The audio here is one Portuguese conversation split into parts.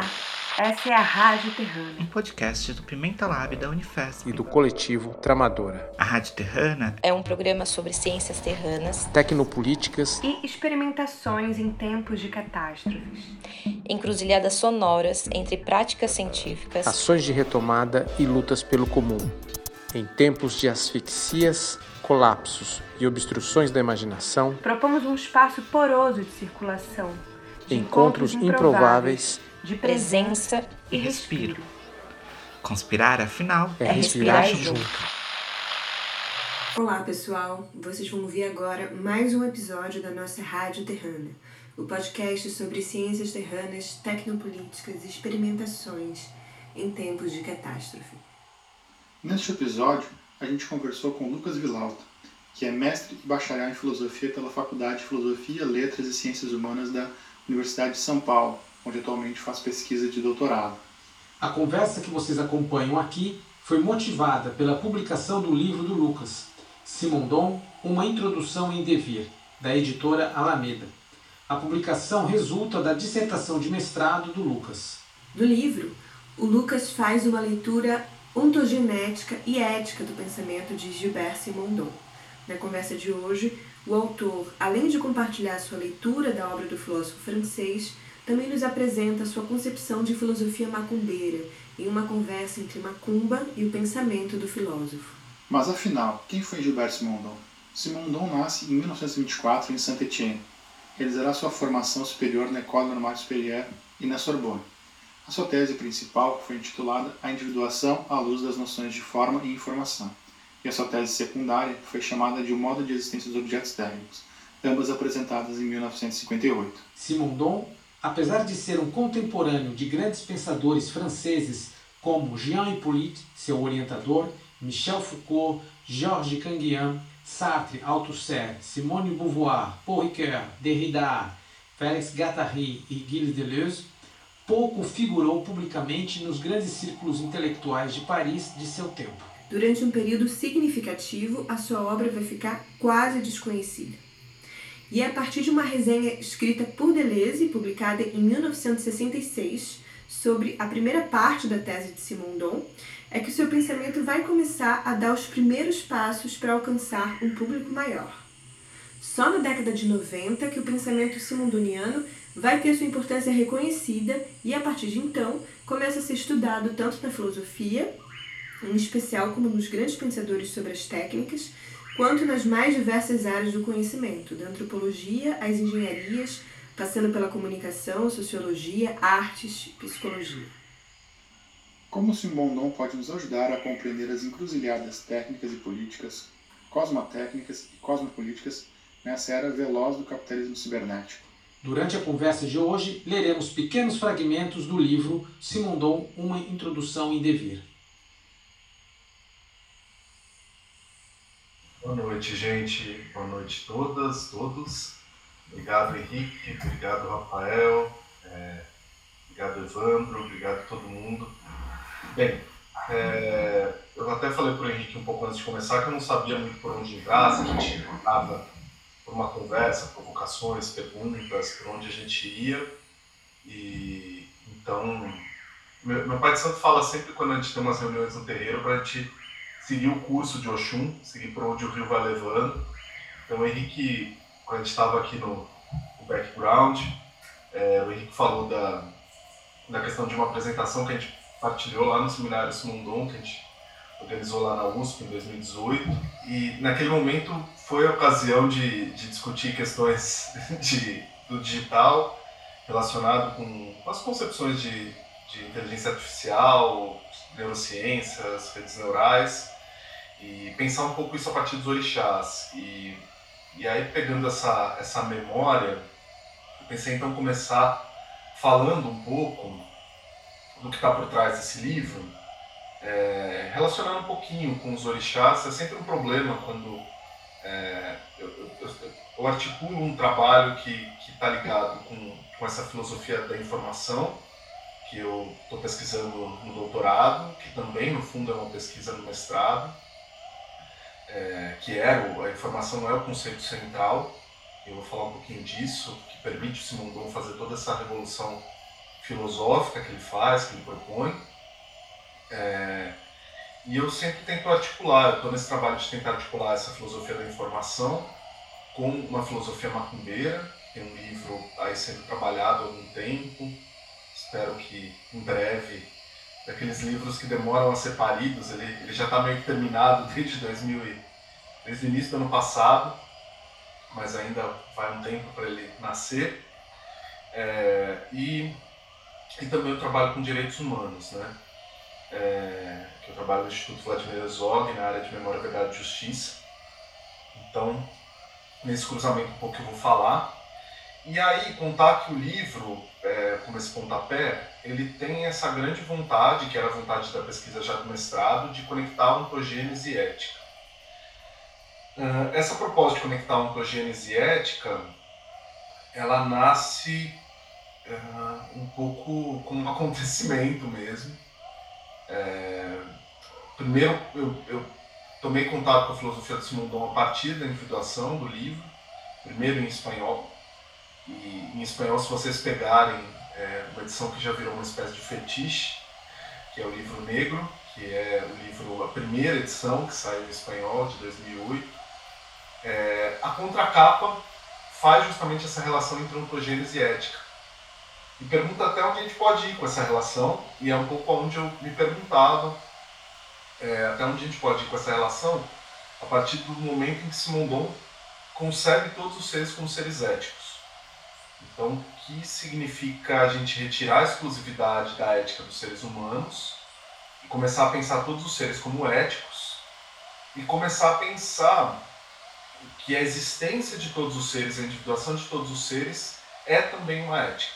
Olá, essa é a Rádio Terrana. um podcast do Pimenta Lab da Unifesp. e do coletivo Tramadora. A Rádio Terrana É um programa sobre ciências terranas, Tecnopolíticas E experimentações em tempos de catástrofes. encruzilhadas sonoras entre práticas científicas, ações de retomada e lutas pelo comum. Em tempos de asfixias, colapsos e obstruções da imaginação, Propomos um espaço poroso de circulação. de encontros improváveis de presença e respiro. respiro. Conspirar, afinal, é, É respirar, respirar junto. junto. Olá pessoal, vocês vão ouvir agora mais um episódio da nossa Rádio Terrana, o podcast sobre ciências terranas, tecnopolíticas e experimentações em tempos de catástrofe. Neste episódio, a gente conversou com Lucas Vilauta, que é mestre e bacharel em filosofia pela Faculdade de Filosofia, Letras e Ciências Humanas da Universidade de São Paulo, onde atualmente faz pesquisa de doutorado. A conversa que vocês acompanham aqui foi motivada pela publicação do livro do Lucas, Simondon, Uma Introdução em Devir, da editora Alameda. A publicação resulta da dissertação de mestrado do Lucas. No livro, o Lucas faz uma leitura ontogenética e ética do pensamento de Gilbert Simondon. Na conversa de hoje, o autor, além de compartilhar sua leitura da obra do filósofo francês, também nos apresenta sua concepção de filosofia macumbeira em uma conversa entre macumba e o pensamento do filósofo. Mas afinal, quem foi Gilbert Simondon? Simondon nasce em 1924 em Saint-Étienne. Realizará sua formação superior na École Normale Supérieure e na Sorbonne. A sua tese principal foi intitulada A Individuação à Luz das Noções de Forma e Informação, e a sua tese secundária foi chamada de O Modo de Existência dos Objetos Técnicos, ambas apresentadas em 1958. Simondon, apesar de ser um contemporâneo de grandes pensadores franceses como Jean Hippolyte, seu orientador, Michel Foucault, Georges Canguian, Sartre, Althusser, Simone de Beauvoir, Paul Ricoeur, Derrida, Félix Guattari e Gilles Deleuze, pouco figurou publicamente nos grandes círculos intelectuais de Paris de seu tempo. Durante um período significativo, a sua obra vai ficar quase desconhecida. E é a partir de uma resenha escrita por Deleuze, publicada em 1966, sobre a primeira parte da tese de Simondon, é que o seu pensamento vai começar a dar os primeiros passos para alcançar um público maior. Só na década de 90 que o pensamento simondoniano vai ter sua importância reconhecida e, a partir de então, começa a ser estudado tanto na filosofia, em especial como nos grandes pensadores sobre as técnicas, quanto nas mais diversas áreas do conhecimento, da antropologia às engenharias, passando pela comunicação, sociologia, artes, psicologia. Como Simondon pode nos ajudar a compreender as encruzilhadas técnicas e políticas, cosmotécnicas e cosmopolíticas nessa era veloz do capitalismo cibernético? Durante a conversa de hoje, leremos pequenos fragmentos do livro Simondon, Uma Introdução em Devir. Boa noite, gente. Boa noite todas, todos. Obrigado, Henrique. Obrigado, Rafael. É, obrigado, Evandro. Obrigado todo mundo. Bem, é, eu até falei para o Henrique um pouco antes de começar que eu não sabia muito por onde entrar, se a gente estava por uma conversa, provocações, perguntas, por onde a gente ia. E então, meu, meu pai de santo fala sempre quando a gente tem umas reuniões no terreiro para a gente seguir o curso de Oxum, seguir por onde o rio vai levando. Então, o Henrique, quando a gente estava aqui no, no background, é, o Henrique falou da, da questão de uma apresentação que a gente partilhou lá no seminário Simondon, que a gente organizou lá na USP em 2018. E naquele momento foi a ocasião de, de discutir questões de, do digital relacionado com as concepções de, de inteligência artificial, neurociências, redes neurais e pensar um pouco isso a partir dos orixás. E, e aí, pegando essa, essa memória, eu pensei então começar falando um pouco do que está por trás desse livro, é, relacionando um pouquinho com os orixás. É sempre um problema quando é, eu, eu, eu, articulo um trabalho que está ligado com, com essa filosofia da informação que eu estou pesquisando no doutorado, que também no fundo é uma pesquisa no mestrado, é, que é o, a informação não é o conceito central. Eu vou falar um pouquinho disso, que permite o Simondon fazer toda essa revolução filosófica que ele faz, que ele propõe. É, e eu sempre tento articular, eu estou nesse trabalho de tentar articular essa filosofia da informação com uma filosofia macumbeira. Tem um livro aí sendo trabalhado há algum tempo, espero que em breve, daqueles livros que demoram a ser paridos, ele, ele já está meio que terminado desde 2000 e, desde o início do ano passado, mas ainda vai um tempo para ele nascer. É, e, e também eu trabalho com direitos humanos, né? É, que eu trabalho no Instituto Vladimir Herzog, na área de Memória, Verdade e Justiça. Então, nesse cruzamento um pouco que eu vou falar. E aí, contar que o livro, é, como esse pontapé, ele tem essa grande vontade, que era a vontade da pesquisa já do mestrado, de conectar ontogênese e ética. Uh, essa proposta de conectar ontogênese e ética, ela nasce uh, um pouco como um acontecimento mesmo. É, primeiro, eu, eu, tomei contato com a filosofia de Simondon a partir da individuação do livro, primeiro em espanhol. E em espanhol, se vocês pegarem é, uma edição que já virou uma espécie de fetiche, que é o livro Negro, que é o livro, a primeira edição que saiu em espanhol, de 2008, é, a contracapa faz justamente essa relação entre ontogênese e ética. E pergunta até onde a gente pode ir com essa relação, e é um pouco onde eu me perguntava é, até onde a gente pode ir com essa relação a partir do momento em que Simondon concebe todos os seres como seres éticos. Então, o que significa a gente retirar a exclusividade da ética dos seres humanos e começar a pensar todos os seres como éticos e começar a pensar que a existência de todos os seres, a individuação de todos os seres é também uma ética.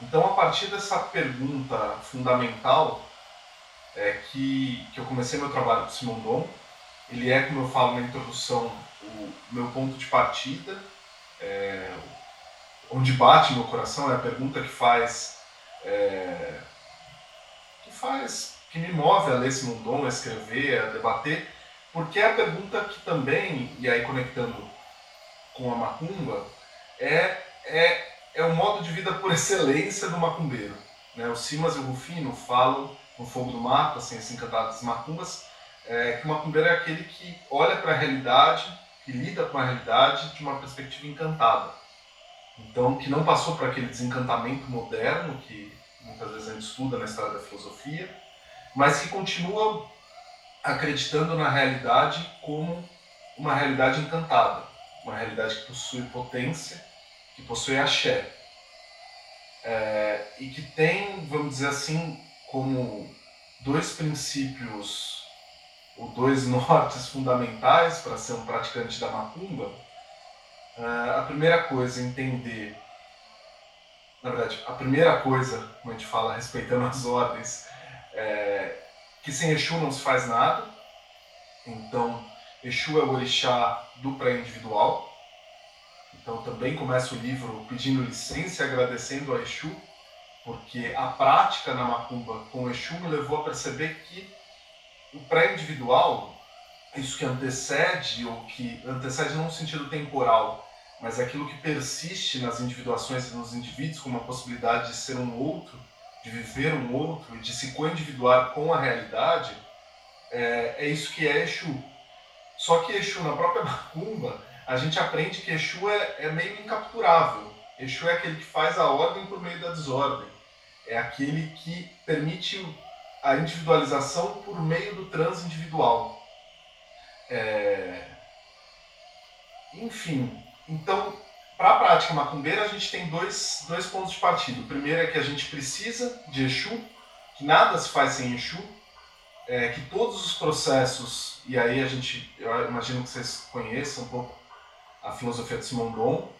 Então, a partir dessa pergunta fundamental, é que, que eu comecei meu trabalho com Simon Dom. Ele é, como eu falo na introdução, o meu ponto de partida, é, onde bate meu coração, é a pergunta que faz, é, que faz, que me move a ler Simon Dom, a escrever, a debater, porque é a pergunta que também, e aí conectando com a macumba, é, é, é o modo de vida por excelência do macumbeiro. Né? O Simas e o Rufino falam no Fogo do Mato, assim, assim Encantado das Macumbas, é, que o macumbeiro é aquele que olha para a realidade, que lida com a realidade de uma perspectiva encantada. Então, que não passou por aquele desencantamento moderno que muitas vezes a gente estuda na história da filosofia, mas que continua acreditando na realidade como uma realidade encantada, uma realidade que possui potência, que possui axé. É, e que tem, vamos dizer assim, como dois princípios ou dois nortes fundamentais para ser um praticante da macumba. Uh, a primeira coisa, entender. Na verdade, a primeira coisa, como a gente fala, respeitando as ordens, é que sem Exu não se faz nada. Então, Exu é o orixá do pré-individual. Então, também começa o livro pedindo licença e agradecendo a Exu porque a prática na macumba com Exu me levou a perceber que o pré-individual, isso que antecede, ou que antecede no sentido temporal, mas aquilo que persiste nas individuações e nos indivíduos como a possibilidade de ser um outro, de viver um outro e de se co-individuar com a realidade, é, é isso que é Exu. Só que Exu, na própria macumba, a gente aprende que Exu é, é meio incapturável. Exu é aquele que faz a ordem por meio da desordem é aquele que permite a individualização por meio do transindividual. É... Enfim, então, para a prática macumbeira, a gente tem dois, dois pontos de partida. O primeiro é que a gente precisa de Exu, que nada se faz sem Exu, é, que todos os processos, e aí a gente, eu imagino que vocês conheçam um pouco a filosofia de Simon Dom,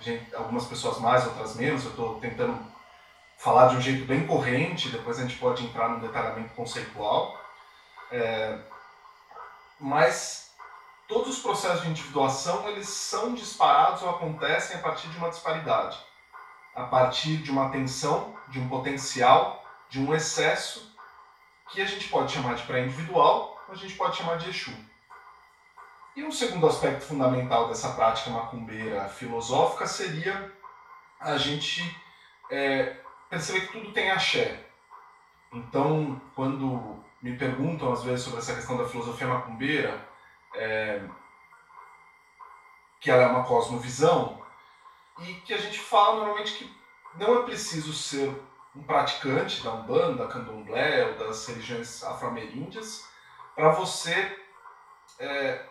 gente, algumas pessoas mais, outras menos, eu estou tentando falar de um jeito bem corrente, depois a gente pode entrar no detalhamento conceitual. É, mas todos os processos de individuação eles são disparados ou acontecem a partir de uma disparidade, a partir de uma tensão, de um potencial, de um excesso que a gente pode chamar de pré-individual ou a gente pode chamar de Exu. E um segundo aspecto fundamental dessa prática macumbeira filosófica seria a gente é, perceber que tudo tem axé. Então, quando me perguntam às vezes sobre essa questão da filosofia macumbeira, é, que ela é uma cosmovisão, e que a gente fala normalmente que não é preciso ser um praticante da Umbanda, Candomblé ou das religiões afro-ameríndias para você é,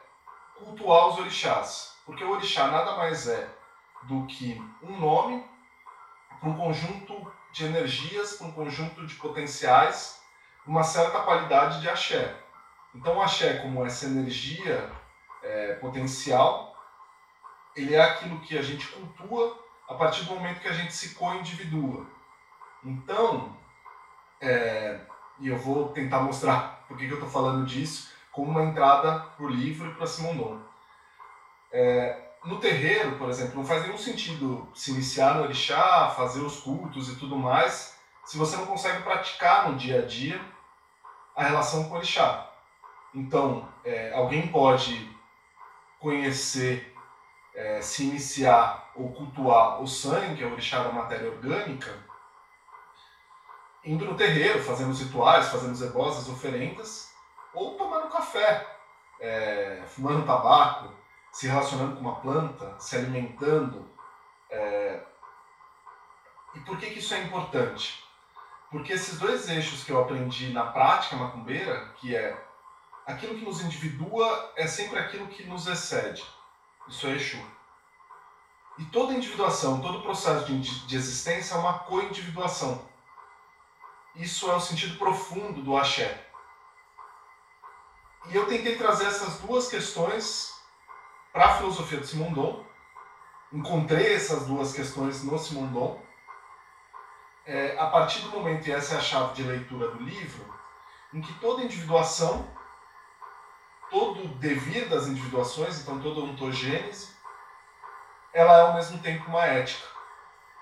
cultuar os orixás. Porque o orixá nada mais é do que um nome para um conjunto de energias, para um conjunto de potenciais, uma certa qualidade de axé. Então, o axé, como essa energia é, potencial, ele é aquilo que a gente cultua a partir do momento que a gente se co-individua. Então, é, e eu vou tentar mostrar por que eu estou falando disso, como uma entrada para o livro e para Simondon. É, no terreiro, por exemplo, não faz nenhum sentido se iniciar no orixá, fazer os cultos e tudo mais, se você não consegue praticar no dia a dia a relação com o orixá. Então, é, alguém pode conhecer, é, se iniciar ou cultuar o sangue, que é o orixá da matéria orgânica, indo no terreiro, fazendo os rituais, fazendo os as oferendas, ou tomando café, é, fumando tabaco, se relacionando com uma planta, se alimentando. É... E por que, que isso é importante? Porque esses dois eixos que eu aprendi na prática macumbeira, que é aquilo que nos individua é sempre aquilo que nos excede. Isso é Exu. E toda individuação, todo processo de, de existência é uma co-individuação. Isso é o sentido profundo do axé. E eu tentei trazer essas duas questões para a filosofia do Simondon. Encontrei essas duas questões no Simondon. É, a partir do momento, e essa é a chave de leitura do livro, em que toda individuação, todo devir das individuações, então toda ontogênese, ela é ao mesmo tempo uma ética.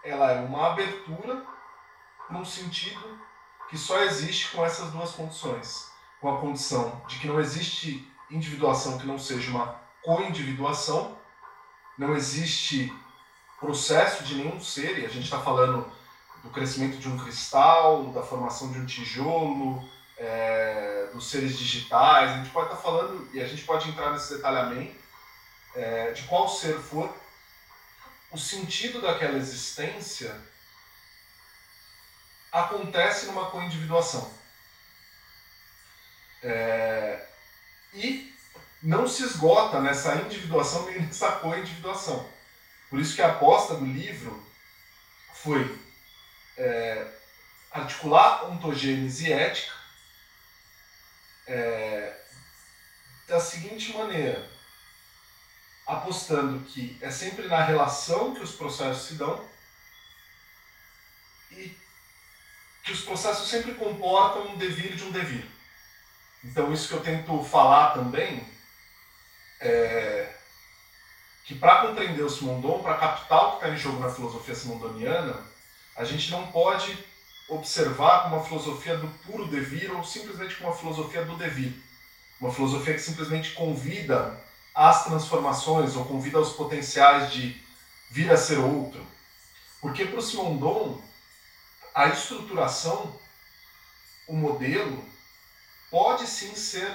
Ela é uma abertura num sentido que só existe com essas duas condições com a condição de que não existe individuação que não seja uma co-individuação, não existe processo de nenhum ser, e a gente está falando do crescimento de um cristal, da formação de um tijolo, é, dos seres digitais, a gente pode estar tá falando, e a gente pode entrar nesse detalhamento, é, de qual ser for, o sentido daquela existência acontece numa co-individuação. É, e não se esgota nessa individuação nem nessa co-individuação. Por isso que a aposta do livro foi é, articular ontogênese ética é, da seguinte maneira, apostando que é sempre na relação que os processos se dão e que os processos sempre comportam um devir de um devir. Então, isso que eu tento falar também é que para compreender o Simondon, para captar o que está em jogo na filosofia simondoniana, a gente não pode observar uma filosofia do puro devir ou simplesmente uma filosofia do devir. Uma filosofia que simplesmente convida às transformações ou convida aos potenciais de vir a ser outro. Porque para o Simondon, a estruturação, o modelo, pode sim ser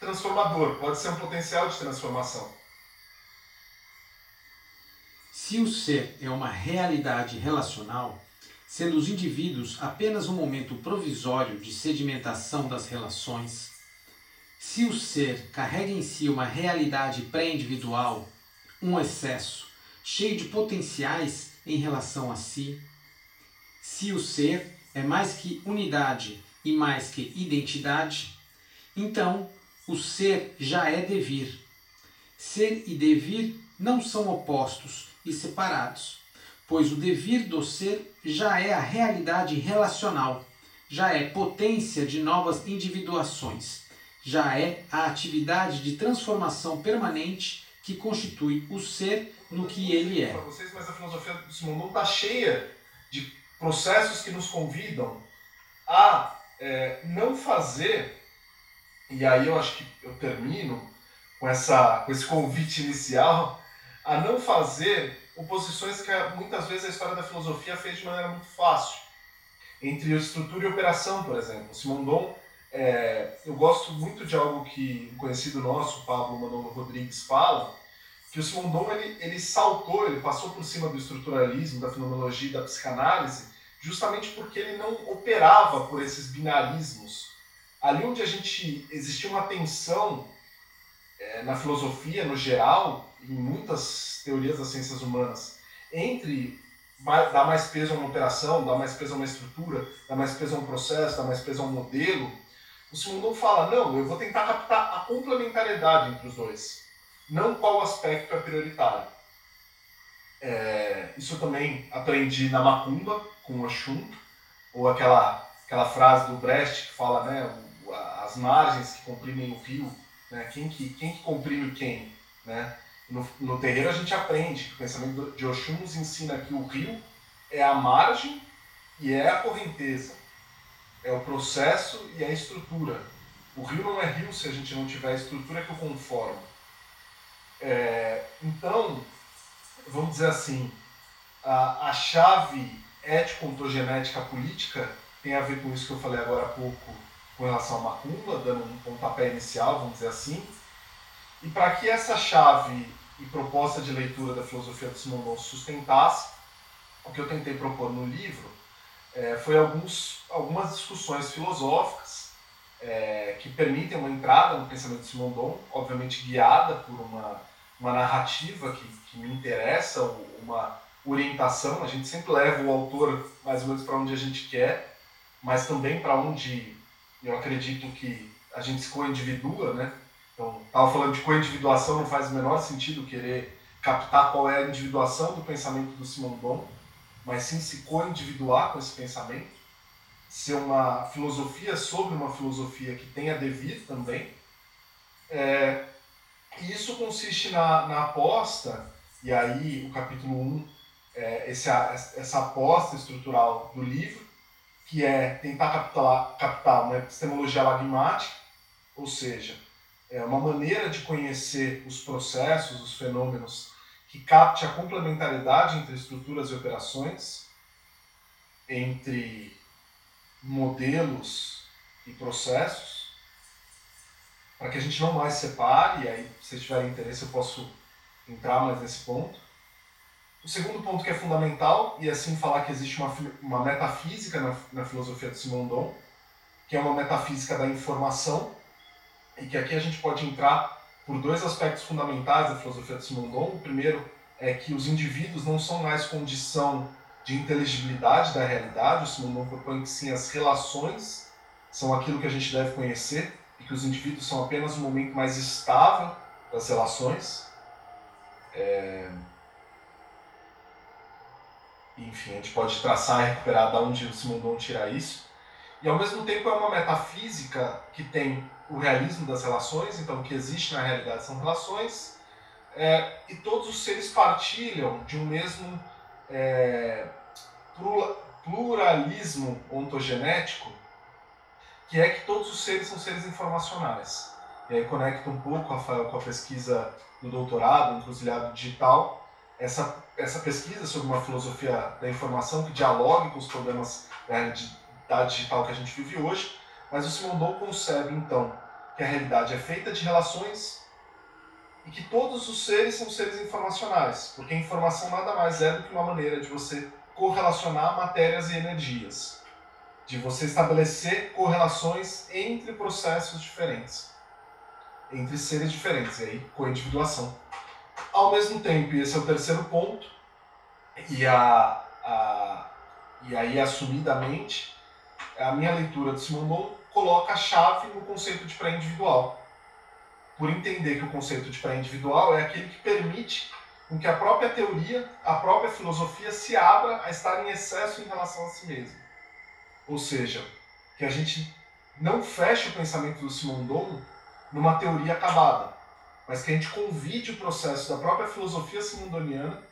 transformador, pode ser um potencial de transformação. Se o ser é uma realidade relacional, sendo os indivíduos apenas um momento provisório de sedimentação das relações, se o ser carrega em si uma realidade pré-individual, um excesso, cheio de potenciais em relação a si, se o ser é mais que unidade e mais que identidade, então o ser já é devir. Ser e devir não são opostos e separados, pois o devir do ser já é a realidade relacional, já é potência de novas individuações, já é a atividade de transformação permanente que constitui o ser no que ele é. Para vocês, mas a filosofia do Simondon está cheia de processos que nos convidam a é, não fazer, e aí eu acho que eu termino com, essa, com esse convite inicial, a não fazer oposições que muitas vezes a história da filosofia fez de maneira muito fácil. entre estrutura e operação, por exemplo. Simondon, é, eu gosto muito de algo que um conhecido nosso, Pablo Manolo Rodrigues, fala, que o Simondon ele, ele saltou, ele passou por cima do estruturalismo, da fenomenologia e da psicanálise, justamente porque ele não operava por esses binarismos. Ali onde a gente existia uma tensão é, na filosofia, no geral, em muitas teorias das ciências humanas, entre dar mais peso a uma operação, dar mais peso a uma estrutura, dar mais peso a um processo, dar mais peso a um modelo, o Simondon fala, não, eu vou tentar captar a complementariedade entre os dois, não qual aspecto é prioritário. É, isso eu também aprendi na Macumba, com o Oxum, ou aquela, aquela frase do Brecht que fala, né, as margens que comprimem o rio, né, quem, que, quem que comprime quem, né? No, no terreiro a gente aprende que o pensamento de Oxum nos ensina que o rio é a margem e é a correnteza. É o processo e a estrutura. O rio não é rio se a gente não tiver a estrutura que o conforma. É, então, vamos dizer assim, a, a chave ético-ontogenética política tem a ver com isso que eu falei agora há pouco com relação a Macumba, dando um pontapé inicial, vamos dizer assim. E para que essa chave e proposta de leitura da filosofia do Simondon sustentasse, o que eu tentei propor no livro é, foi alguns, algumas discussões filosóficas é, que permitem uma entrada no pensamento de Simondon, obviamente guiada por uma, uma narrativa que, que me interessa, uma orientação. A gente sempre leva o autor mais ou menos para onde a gente quer, mas também para onde eu acredito que a gente se co-individua, né? Então, estava falando de co-individuação, não faz o menor sentido querer captar qual é a individuação do pensamento do Simon Bon, mas sim se co-individuar com esse pensamento, ser uma filosofia sobre uma filosofia que tenha devir também. É, isso consiste na, na aposta, e aí o capítulo 1, é, essa aposta estrutural do livro, que é tentar captar, captar uma epistemologia lagmática, ou seja, é uma maneira de conhecer os processos, os fenômenos, que capte a complementariedade entre estruturas e operações, entre modelos e processos, para que a gente não mais separe, e aí, se tiverem interesse, eu posso entrar mais nesse ponto. O segundo ponto que é fundamental, e assim falar que existe uma, uma metafísica na, na filosofia de Simondon, que é uma metafísica da informação, e que aqui a gente pode entrar por dois aspectos fundamentais da filosofia de Simondon. O primeiro é que os indivíduos não são mais condição de inteligibilidade da realidade. O Simondon propõe que sim, as relações são aquilo que a gente deve conhecer e que os indivíduos são apenas um momento mais estável das relações. É... Enfim, a gente pode traçar e recuperar da onde o Simondon tira isso. E ao mesmo tempo é uma metafísica que tem o realismo das relações, então o que existe na realidade são relações, é, e todos os seres partilham de um mesmo é, pluralismo ontogenético, que é que todos os seres são seres informacionais. E aí conecta um pouco, com a pesquisa do doutorado, encruzilhado digital, essa, essa pesquisa sobre uma filosofia da informação que dialogue com os problemas da digital que a gente vive hoje, mas o Simondon concebe, então, que a realidade é feita de relações e que todos os seres são seres informacionais, porque a informação nada mais é do que uma maneira de você correlacionar matérias e energias, de você estabelecer correlações entre processos diferentes, entre seres diferentes, e aí co-individuação. Ao mesmo tempo, e esse é o terceiro ponto, e, a, a, e aí assumidamente, a minha leitura de Simondon coloca a chave no conceito de pré-individual. Por entender que o conceito de pré-individual é aquele que permite com que a própria teoria, a própria filosofia se abra a estar em excesso em relação a si mesma. Ou seja, que a gente não feche o pensamento do Simondon numa teoria acabada, mas que a gente convide o processo da própria filosofia simondoniana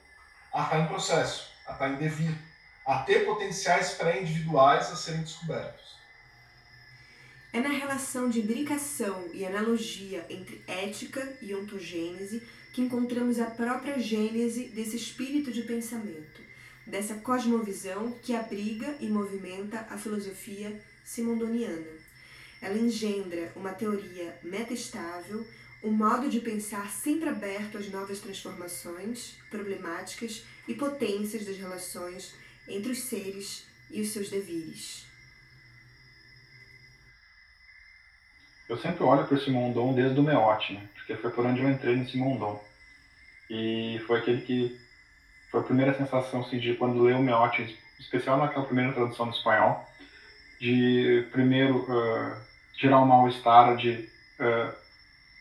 a estar em processo, a estar em devir, a ter potenciais pré-individuais a serem descobertos. É na relação de brincação e analogia entre ética e ontogênese que encontramos a própria gênese desse espírito de pensamento, dessa cosmovisão que abriga e movimenta a filosofia simondoniana. Ela engendra uma teoria metaestável, um modo de pensar sempre aberto às novas transformações, problemáticas e potências das relações entre os seres e os seus devires. Eu sempre olho para o Simondon desde o Meote, né? porque foi por onde eu entrei no Simondon. E foi aquele que foi a primeira sensação assim, de quando leu o Meote, especial naquela primeira tradução do espanhol, de primeiro uh, gerar um mal-estar, de uh,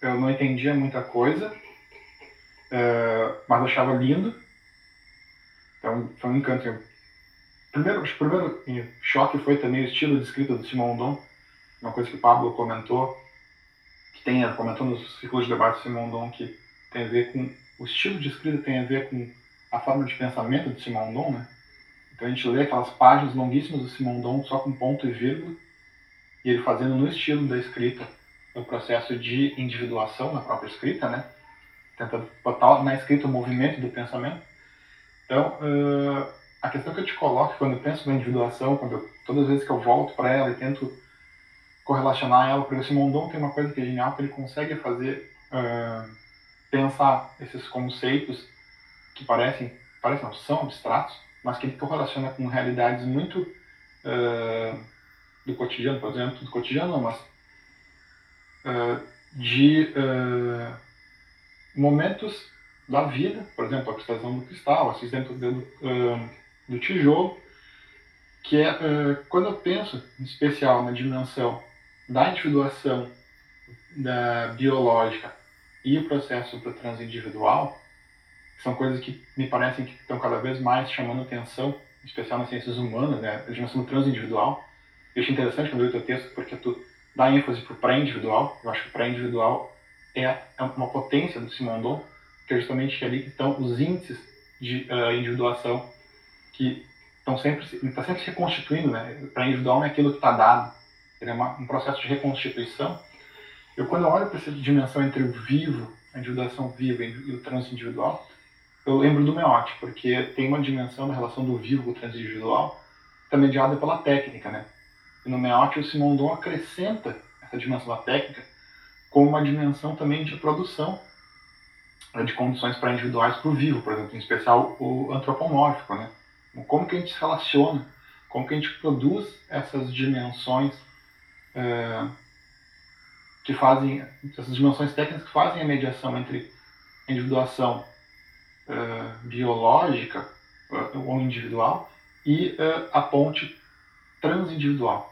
eu não entendia muita coisa, uh, mas achava lindo. Então foi um encanto. Primeiro, acho que o primeiro choque foi também o estilo de escrita do Simondon, uma coisa que o Pablo comentou, tem, comentou nos ciclos de debate do Simondon, que tem a ver com o estilo de escrita tem a ver com a forma de pensamento de Simondon, né? Então a gente lê aquelas páginas longuíssimas do Simondon só com ponto e vírgula, e ele fazendo no estilo da escrita o processo de individuação na própria escrita, né? Tentando botar na escrita o movimento do pensamento. Então, uh, a questão que eu te coloco quando eu penso na individuação, quando eu, todas as vezes que eu volto para ela e tento correlacionar ela, porque o Simondon tem uma coisa que é genial, que ele consegue fazer uh, pensar esses conceitos que parecem, parecem não, são abstratos, mas que ele correlaciona com realidades muito uh, do cotidiano, por exemplo, do cotidiano não, mas uh, de momentos da vida, por exemplo, a prestação do cristal, a exemplo do, do tijolo, que é quando eu penso, em especial, na dimensão da individuação da biológica e o processo do transindividual, são coisas que me parecem que estão cada vez mais chamando atenção, em especial nas ciências humanas, né? a dimensão transindividual. Eu achei interessante quando eu li o teu texto, porque tu dá ênfase para o pré-individual. Eu acho que o pré-individual é, é uma potência do Simondon, que é justamente ali que estão os índices de uh, individuação que estão sempre está sempre se reconstituindo, né? O pré-individual não é aquilo que está dado, ele é uma, um processo de reconstituição. Eu quando eu olho para essa dimensão entre o vivo, a individuação viva e o trânsito individual, eu lembro do Meote, porque tem uma dimensão da relação do vivo com o transindividual, que é mediada pela técnica, né? E no Meote, o Simondon acrescenta essa dimensão da técnica como uma dimensão também de produção né, de condições para individuais para o vivo, por exemplo, em especial o antropomórfico, né? Como que a gente se relaciona, como que a gente produz essas dimensões é, que fazem, essas dimensões técnicas que fazem a mediação entre individuação uh, biológica uh, ou individual e uh, a ponte transindividual.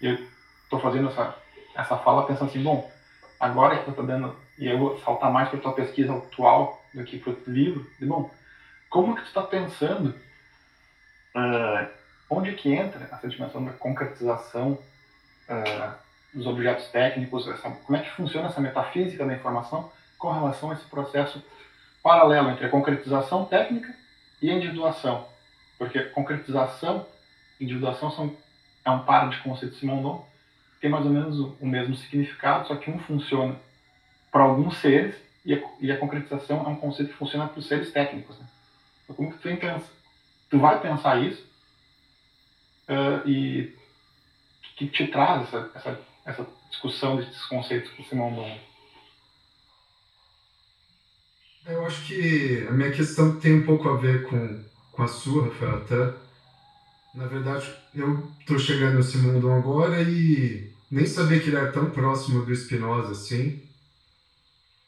E eu estou fazendo essa, essa fala pensando assim, bom, agora que eu estou dando, e eu vou saltar mais para a tua pesquisa atual do que para o livro, e, bom, como que tu está pensando, onde que entra essa dimensão da concretização dos objetos técnicos, essa, como é que funciona essa metafísica da informação com relação a esse processo paralelo entre a concretização técnica e a individuação. Porque concretização e individuação são, é um par de conceitos Simondon, tem mais ou menos o, o mesmo significado, só que um funciona para alguns seres e a, e a, concretização é um conceito que funciona para os seres técnicos. Né? Então, como que tu, pensa, tu vai pensar isso uh, e que te traz essa, essa, essa discussão desses conceitos para o Simondon? Eu acho que a minha questão tem um pouco a ver com, com a sua, Rafael, até. Na verdade, eu estou chegando nesse mundo agora e nem sabia que ele era tão próximo do Spinoza assim.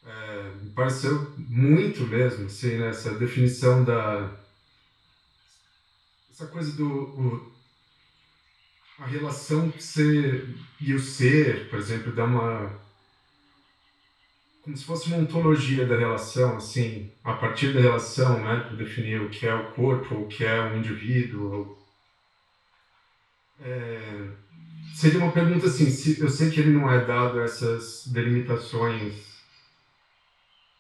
É, me pareceu muito mesmo, assim, né, definição da. Essa coisa do. O, a relação ser e o ser, por exemplo, dá uma como se fosse uma ontologia da relação, assim, a partir da relação, né, para definir o que é o corpo, o que é um indivíduo. É, seria uma pergunta assim, se, eu sei que ele não é dado essas delimitações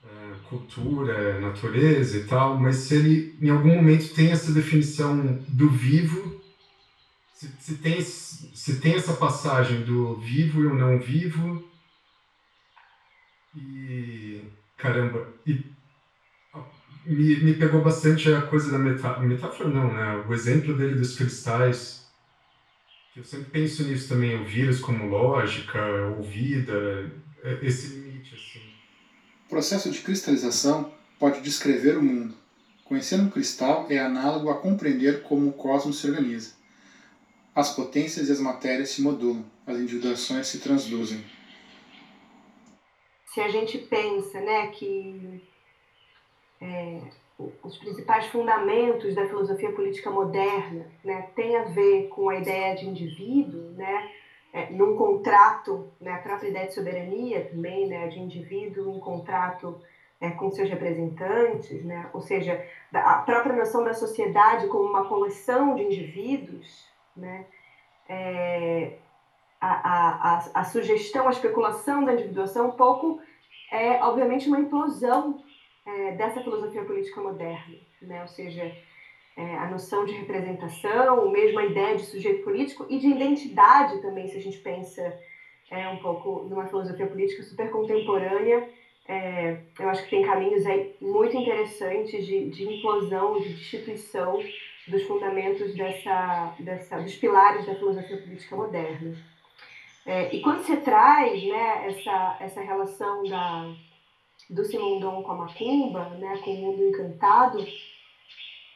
é, cultura, natureza e tal, mas se ele em algum momento tem essa definição do vivo, se, se tem, se tem essa passagem do vivo e o não vivo, e. Caramba, e. me, me pegou bastante a coisa da metáfora, metáfora não, né? O exemplo dele dos cristais. Eu sempre penso nisso também, o vírus como lógica, ou vida, é, esse limite, assim. O processo de cristalização pode descrever o mundo. Conhecer um cristal é análogo a compreender como o cosmos se organiza. As potências e as matérias se modulam, as individuações se transduzem. Se a gente pensa né, que é, os principais fundamentos da filosofia política moderna né, têm a ver com a ideia de indivíduo, né, é, num contrato, né, a própria ideia de soberania também, né, de indivíduo em contrato é, com seus representantes, né, ou seja, a própria noção da sociedade como uma coleção de indivíduos, né, é, a, a, a, sugestão, a especulação da individuação um pouco é, obviamente, uma implosão é, dessa filosofia política moderna, né? ou seja, é, a noção de representação, mesmo a ideia de sujeito político e de identidade também, se a gente pensa é, um pouco numa filosofia política super contemporânea, é, eu acho que tem caminhos aí muito interessantes de, de implosão, de destituição dos fundamentos dessa, dessa, dos pilares da filosofia política moderna. É, e quando você traz né, essa, essa relação da, do Simondon com a Macumba, né, com o mundo encantado,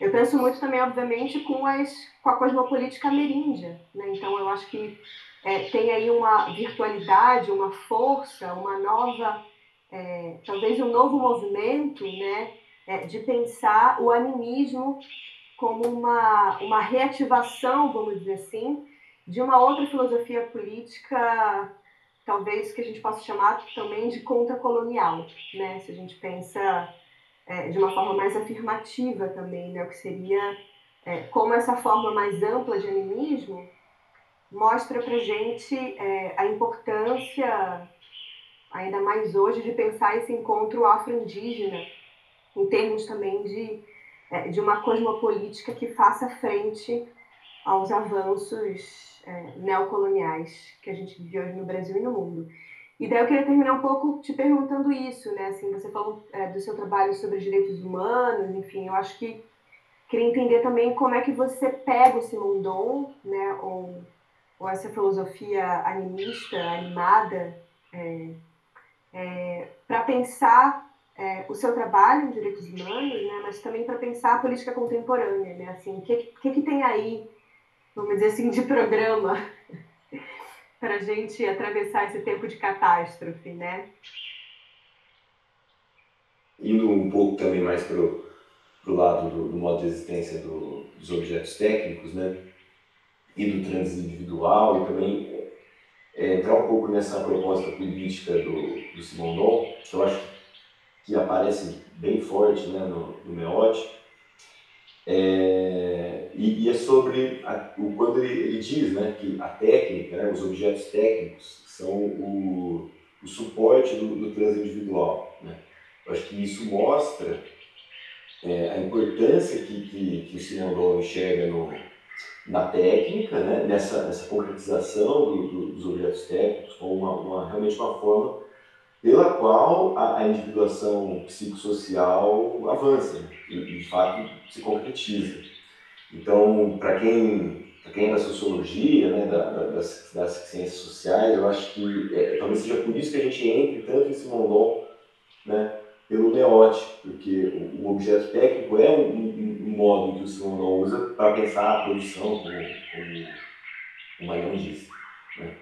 eu penso muito também, obviamente, com, as, com a cosmopolítica ameríndia. Né? Então, eu acho que é, tem aí uma virtualidade, uma força, uma nova, é, talvez um novo movimento né, é, de pensar o animismo como uma, uma reativação, vamos dizer assim, de uma outra filosofia política talvez que a gente possa chamar também de contra-colonial, né? Se a gente pensa é, de uma forma mais afirmativa também, né? O que seria é, como essa forma mais ampla de animismo mostra para gente é, a importância, ainda mais hoje, de pensar esse encontro afro-indígena em termos também de, é, de uma cosmopolítica que faça frente aos avanços é, neocoloniais que a gente vive hoje no Brasil e no mundo. E daí eu queria terminar um pouco te perguntando isso, né? Assim, você falou é, do seu trabalho sobre direitos humanos, enfim, eu acho que queria entender também como é que você pega esse mundon, né? Ou, ou essa filosofia animista, animada, é, é, para pensar é, o seu trabalho em direitos humanos, né? Mas também para pensar a política contemporânea, né? Assim, o que, que, que tem aí vamos dizer assim, de programa para a gente atravessar esse tempo de catástrofe, né? Indo um pouco também mais para o lado do, do, modo de existência do, dos objetos técnicos, né? E do trânsito individual e também é, entrar um pouco nessa proposta política do, do Simondon, que eu acho que aparece bem forte né, no, no Meote, é, e, e, é sobre a, o, quando ele, ele, diz né, que a técnica, né, os objetos técnicos, são o, o suporte do, do trânsito individual. Né? Eu acho que isso mostra é, a importância que, que, que o Simondon enxerga no, na técnica, né, nessa, nessa concretização do, do, dos objetos técnicos, como uma, uma, realmente uma forma pela qual a, a individuação psicossocial avança e, de fato, se concretiza. Então, para quem, quem é da sociologia, né, da, da, das, das ciências sociais, eu acho que é, talvez seja por isso que a gente entre tanto em Simondon né, pelo neote, porque o, o, objeto técnico é um, um, um modo que o Simondon usa para pensar a produção, como, como o Maion disse. Né.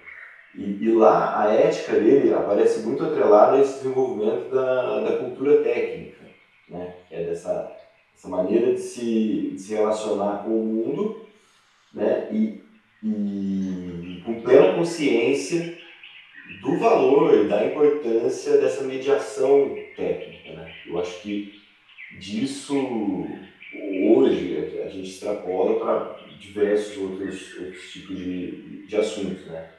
E, e, lá a ética dele aparece muito atrelada a esse desenvolvimento da, da cultura técnica, né? que é dessa, essa maneira de se, de se relacionar com o mundo né? e, e com plena consciência do valor e da importância dessa mediação técnica. Né? Eu acho que disso hoje a gente extrapola para diversos outros, outros tipos de, de assuntos, né?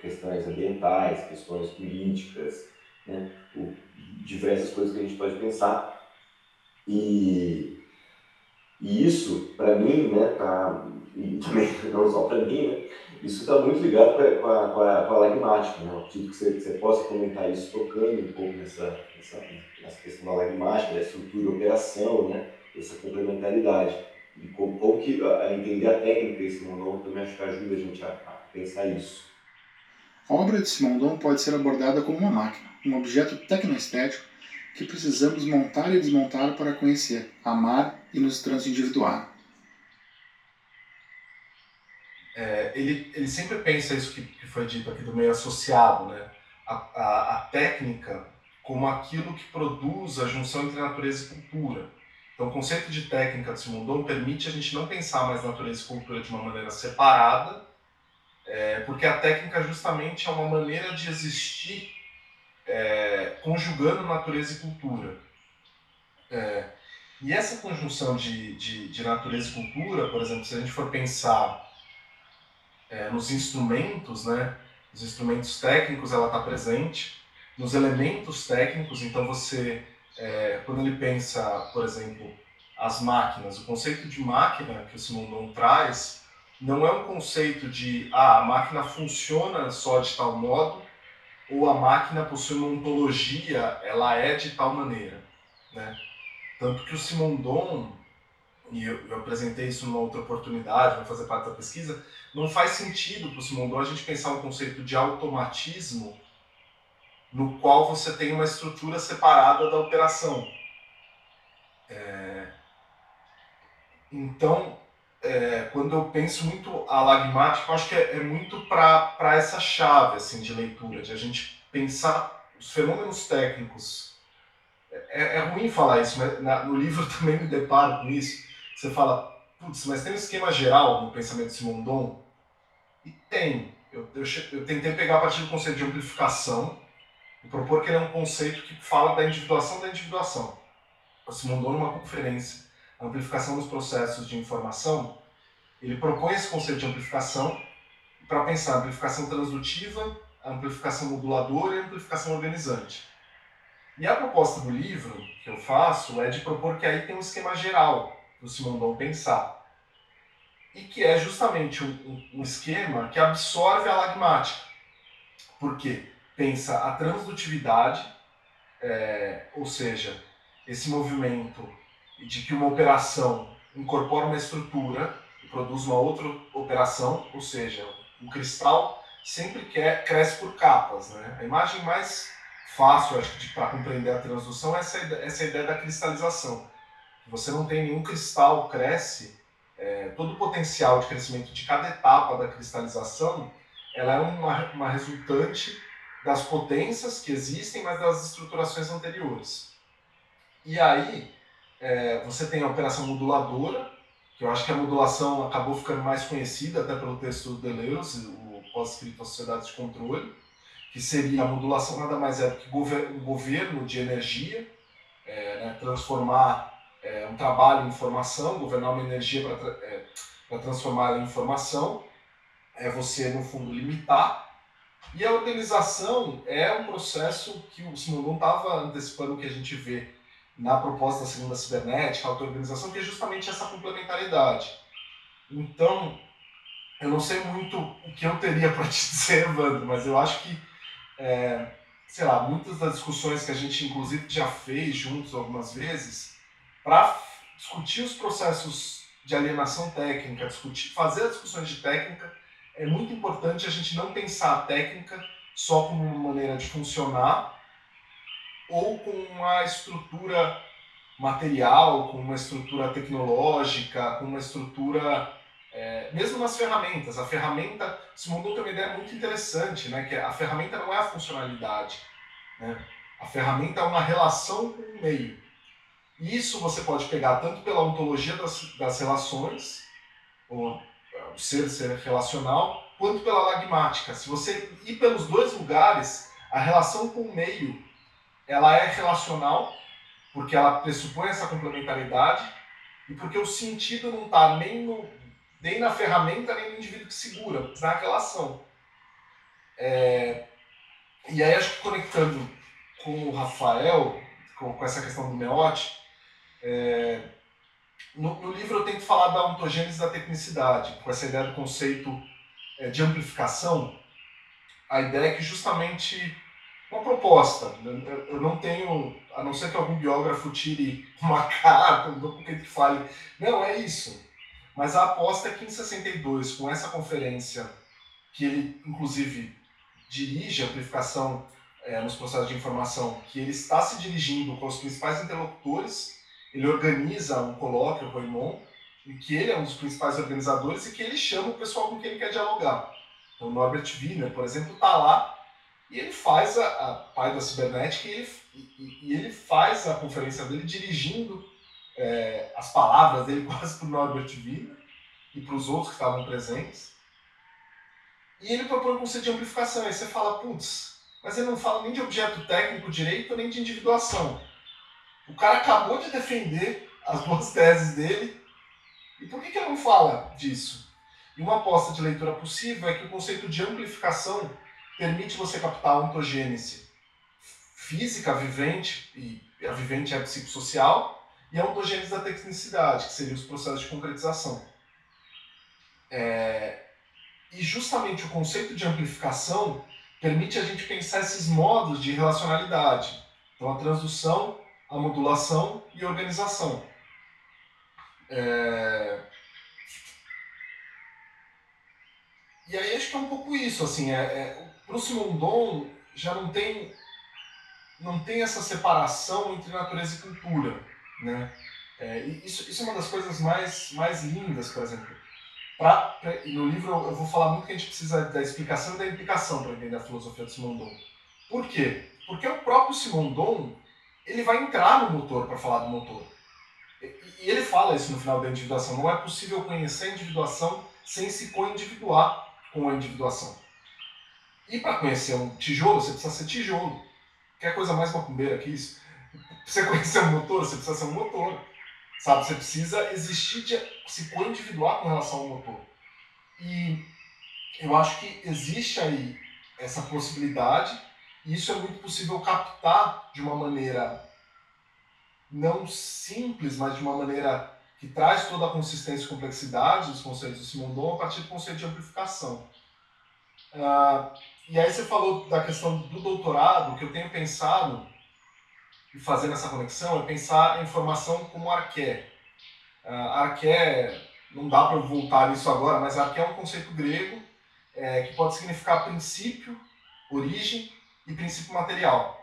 questões ambientais, questões políticas, né? Diversas coisas que a gente pode pensar. E, e isso, para mim, né, tá, e também não só para mim, né, Isso está muito ligado com a, com a, com a lagmática, né? Eu que você, que você possa comentar isso tocando um pouco nessa, nessa, nessa questão da lagmática, da estrutura de operação, né? essa complementaridade. E como, como que a, entender a técnica desse Simondon também acho que ajuda a gente a, a pensar isso. A obra de Simondon pode ser abordada como uma máquina, um objeto tecnoestético que precisamos montar e desmontar para conhecer, amar e nos transindividuar. é, ele, ele sempre pensa isso que, que foi dito aqui do meio associado, né? A, a, a, técnica como aquilo que produz a junção entre natureza e cultura. Então, o conceito de técnica de Simondon permite a gente não pensar mais natureza e cultura de uma maneira separada, é, porque a técnica justamente é uma maneira de existir é, conjugando natureza e cultura. É, e essa conjunção de, de, de natureza e cultura, por exemplo, se a gente for pensar é, nos instrumentos, né? Os instrumentos técnicos ela está presente, nos elementos técnicos, então você, é, quando ele pensa, por exemplo, as máquinas, o conceito de máquina que o Simondon traz não é um conceito de ah, a máquina funciona só de tal modo ou a máquina possui uma ontologia, ela é de tal maneira, né? Tanto que o Simondon e eu, eu, apresentei isso numa outra oportunidade, vai fazer parte da pesquisa, não faz sentido para o Simondon a gente pensar um conceito de automatismo no qual você tem uma estrutura separada da operação. É... Então, é, quando eu penso muito a lagmática, eu acho que é, é muito para essa chave assim, de leitura, de a gente pensar os fenômenos técnicos. É, é ruim falar isso, mas na, no livro também me deparo com isso você fala, putz, mas tem um esquema geral no pensamento de Simondon? E tem. Eu, eu, eu, tentei pegar a partir do conceito de amplificação e propor que ele é um conceito que fala da individuação da individuação. O Simondon, numa conferência, amplificação dos processos de informação, ele propõe esse conceito de amplificação para pensar a amplificação transdutiva, a amplificação moduladora e a amplificação organizante. E a proposta do livro que eu faço é de propor que aí tem um esquema geral, do Simondon pensar. E que é justamente um, um, esquema que absorve a lagmática. Porque pensa a transdutividade, é, ou seja, esse movimento de que uma operação incorpora uma estrutura e produz uma outra operação, ou seja, o cristal sempre quer, cresce por capas. Né? A imagem mais fácil, acho para compreender a transdução é essa, essa ideia da cristalização você não tem nenhum cristal cresce, é, todo o potencial de crescimento de cada etapa da cristalização, ela é uma, uma resultante das potências que existem, mas das estruturações anteriores. E aí, é, você tem a operação moduladora, que eu acho que a modulação acabou ficando mais conhecida até pelo texto do Deleuze, o pós-escrito a Sociedades de Controle, que seria a modulação nada mais é do que um governo de energia, é, né, transformar é, um trabalho em informação, governar uma energia para é, transformá-la em informação, é você, no fundo, limitar. E a organização é um processo que o Simondon estava antecipando o que a gente vê na proposta da segunda cibernética, a auto-organização, que é justamente essa complementaridade. Então, eu não sei muito o que eu teria para te dizer, Evandro, mas eu acho que, é, sei lá, muitas das discussões que a gente, inclusive, já fez juntos algumas vezes, para discutir os processos de alienação técnica, discutir, fazer as discussões de técnica, é muito importante a gente não pensar a técnica só como uma maneira de funcionar ou com uma estrutura material, com uma estrutura tecnológica, com uma estrutura é, mesmo nas ferramentas. A ferramenta, Simondon tem uma ideia muito interessante, né, que a ferramenta não é a funcionalidade. Né? A ferramenta é uma relação com o meio. Isso você pode pegar tanto pela ontologia das, das relações, ou é, ser, ser relacional, quanto pela lagmática. Se você ir pelos dois lugares, a relação com o meio ela é relacional, porque ela pressupõe essa complementaridade, e porque o sentido não está nem, nem na ferramenta, nem no indivíduo que segura, na relação. É, e aí, acho que conectando com o Rafael, com, com essa questão do meote, é, no, no, livro eu tento falar da ontogênese da tecnicidade, com essa ideia do conceito é, de amplificação, a ideia é que justamente uma proposta. Eu não tenho, a não ser que algum biógrafo tire uma carta, um documento que fale, não, é isso. Mas a aposta é que em 62, com essa conferência, que ele inclusive dirige a amplificação é, nos processos de informação, que ele está se dirigindo com os principais interlocutores, ele organiza um colóquio, o Roimon, em que ele é um dos principais organizadores e que ele chama o pessoal com quem ele quer dialogar. Então, Norbert Wiener, por exemplo, está lá e ele faz a, a pai da cibernética e ele, e, e ele faz a conferência dele dirigindo é, as palavras dele quase para o Norbert Wiener e para os outros que estavam presentes. E ele propõe um conceito de amplificação. Aí você fala, putz, mas ele não fala nem de objeto técnico direito nem de individuação. O cara acabou de defender as duas teses dele. E por que, que ele não fala disso? E uma aposta de leitura possível é que o conceito de amplificação permite você captar a ontogênese física, vivente, e a vivente é psicossocial, e a ontogênese da tecnicidade, que seriam os processos de concretização. É... E justamente o conceito de amplificação permite a gente pensar esses modos de relacionalidade. Então, a transdução, a modulação e organização. É... E aí acho que é um pouco isso, assim, é, é, para o Simondon já não tem, não tem essa separação entre natureza e cultura, né? É, isso, isso é uma das coisas mais, mais lindas, por exemplo. Pra, pra, no livro eu vou falar muito que a gente precisa da explicação e da implicação para entender a filosofia do Simondon. Por quê? Porque o próprio Simondon ele vai entrar no motor para falar do motor. E, ele fala isso no final da individuação. Não é possível conhecer a individuação sem se co-individuar com a individuação. E para conhecer um tijolo, você precisa ser tijolo. Quer coisa mais macumbeira que isso? Você conhecer um motor, você precisa ser um motor. Sabe? Você precisa existir, de, se co-individuar com relação ao motor. E eu acho que existe aí essa possibilidade, e isso é muito possível captar de uma maneira não simples, mas de uma maneira que traz toda a consistência e complexidade dos conceitos do Simondon a partir do conceito de amplificação. Uh, e aí você falou da questão do doutorado, que eu tenho pensado e fazer essa conexão é pensar a informação como arqué. Uh, arqué, não dá para voltar nisso agora, mas arqué é um conceito grego é, que pode significar princípio, origem e princípio material.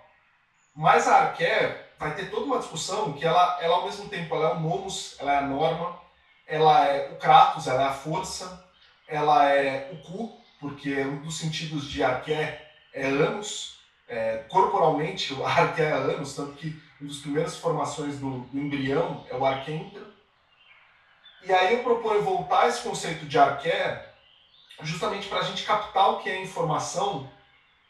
Mas a arqué vai ter toda uma discussão que ela, ela ao mesmo tempo ela é o nomos, ela é a norma, ela é o kratos, ela é a força, ela é o cu, porque um dos sentidos de arqué é anos, é, corporalmente o arqué é anos, tanto que uma das primeiras formações do, do embrião é o arquêntero. E aí eu proponho voltar esse conceito de arqué justamente para a gente captar o que é informação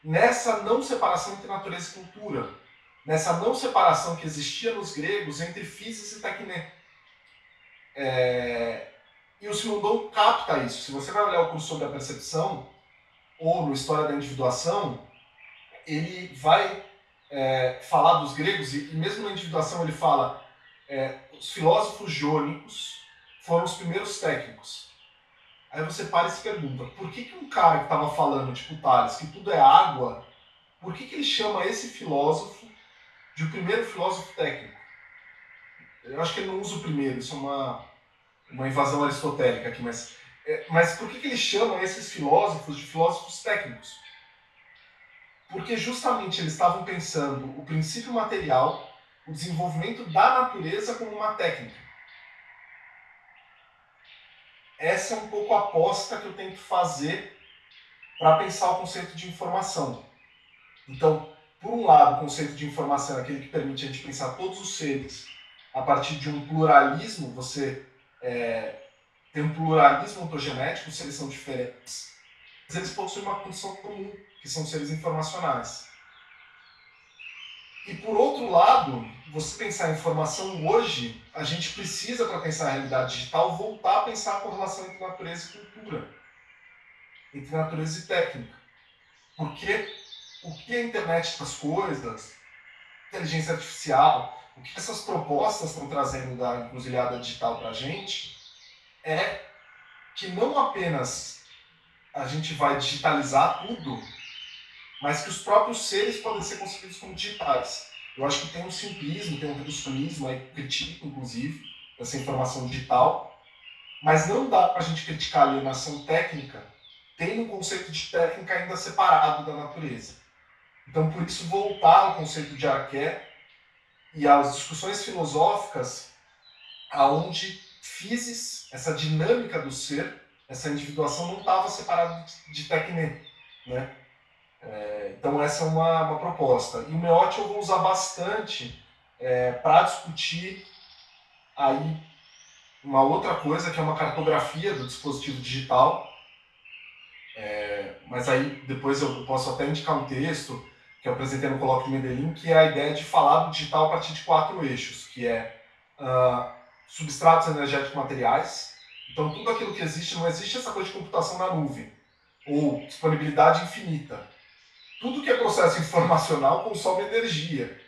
nessa não separação entre natureza e cultura nessa não separação que existia nos gregos entre physis e tecné. É... E o Simondon capta isso. Se você vai olhar o curso sobre a percepção, ou no História da Individuação, ele vai é, falar dos gregos, e, e, mesmo na individuação ele fala é, os filósofos jônicos foram os primeiros técnicos. Aí você para e se pergunta, por que, que um cara que estava falando, tipo Tales, que tudo é água, por que, que ele chama esse filósofo de o primeiro filósofo técnico. Eu acho que ele não usa o primeiro, isso é uma, uma invasão aristotélica aqui, mas, é, mas por que, que ele chama esses filósofos de filósofos técnicos? Porque justamente eles estavam pensando o princípio material, o desenvolvimento da natureza como uma técnica. Essa é um pouco a aposta que eu tenho que fazer para pensar o conceito de informação. Então, por um lado, o conceito de informação é aquele que permite a gente pensar todos os seres a partir de um pluralismo, você é, tem um pluralismo ontogenético, os seres são diferentes, mas eles possuem uma condição comum, que são seres informacionais. E por outro lado, você pensar em informação hoje, a gente precisa, para pensar a realidade digital, voltar a pensar a correlação entre natureza e cultura, entre natureza e técnica. Porque o que a internet das coisas, inteligência artificial, o que essas propostas estão trazendo da encruzilhada digital para a gente é que não apenas a gente vai digitalizar tudo, mas que os próprios seres podem ser concebidos como digitais. Eu acho que tem um simplismo, tem um reducionismo, aí critico, inclusive, essa informação digital, mas não dá para a gente criticar a alienação técnica tendo um conceito de técnica ainda separado da natureza. Então, por isso, voltar ao conceito de arqué e às discussões filosóficas aonde physis, essa dinâmica do ser, essa individuação não estava separada de tecne, né? É, então essa é uma, uma proposta. E o Meote eu vou usar bastante é, para discutir aí uma outra coisa que é uma cartografia do dispositivo digital. É, mas aí depois eu posso até indicar um texto que eu apresentei no colóquio de Medellín, que é a ideia de falar do digital a partir de quatro eixos, que é uh, substratos energéticos materiais. Então tudo aquilo que existe, não existe essa coisa de computação na nuvem, ou disponibilidade infinita tudo que é processo informacional consome energia,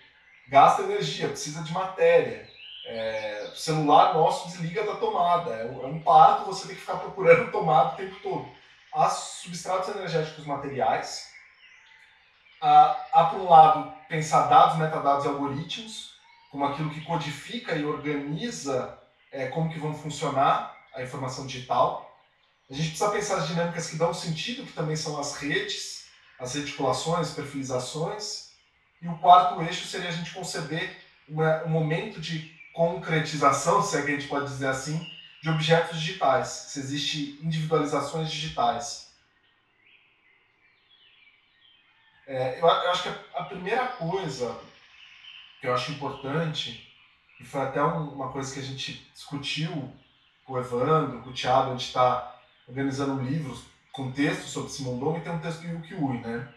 gasta energia, precisa de matéria. É, o celular nosso desliga da tomada, é um, é um parto, você tem que ficar procurando tomada o tempo todo. Há substratos energéticos materiais, há, há por um lado pensar dados, metadados e algoritmos, como aquilo que codifica e organiza é, como que vão funcionar a informação digital. A gente precisa pensar as dinâmicas que dão sentido, que também são as redes, as reticulações, perfilizações. E o quarto eixo seria a gente conceber uma, um momento de concretização, se é que a gente pode dizer assim, de objetos digitais, se existe individualizações digitais. É, eu, eu, acho que a, a, primeira coisa que eu acho importante, e foi até um, uma coisa que a gente discutiu com o Evandro, com o Thiago, a gente está organizando um livro com texto sobre Simondon e tem um texto do Yuki Ui, né?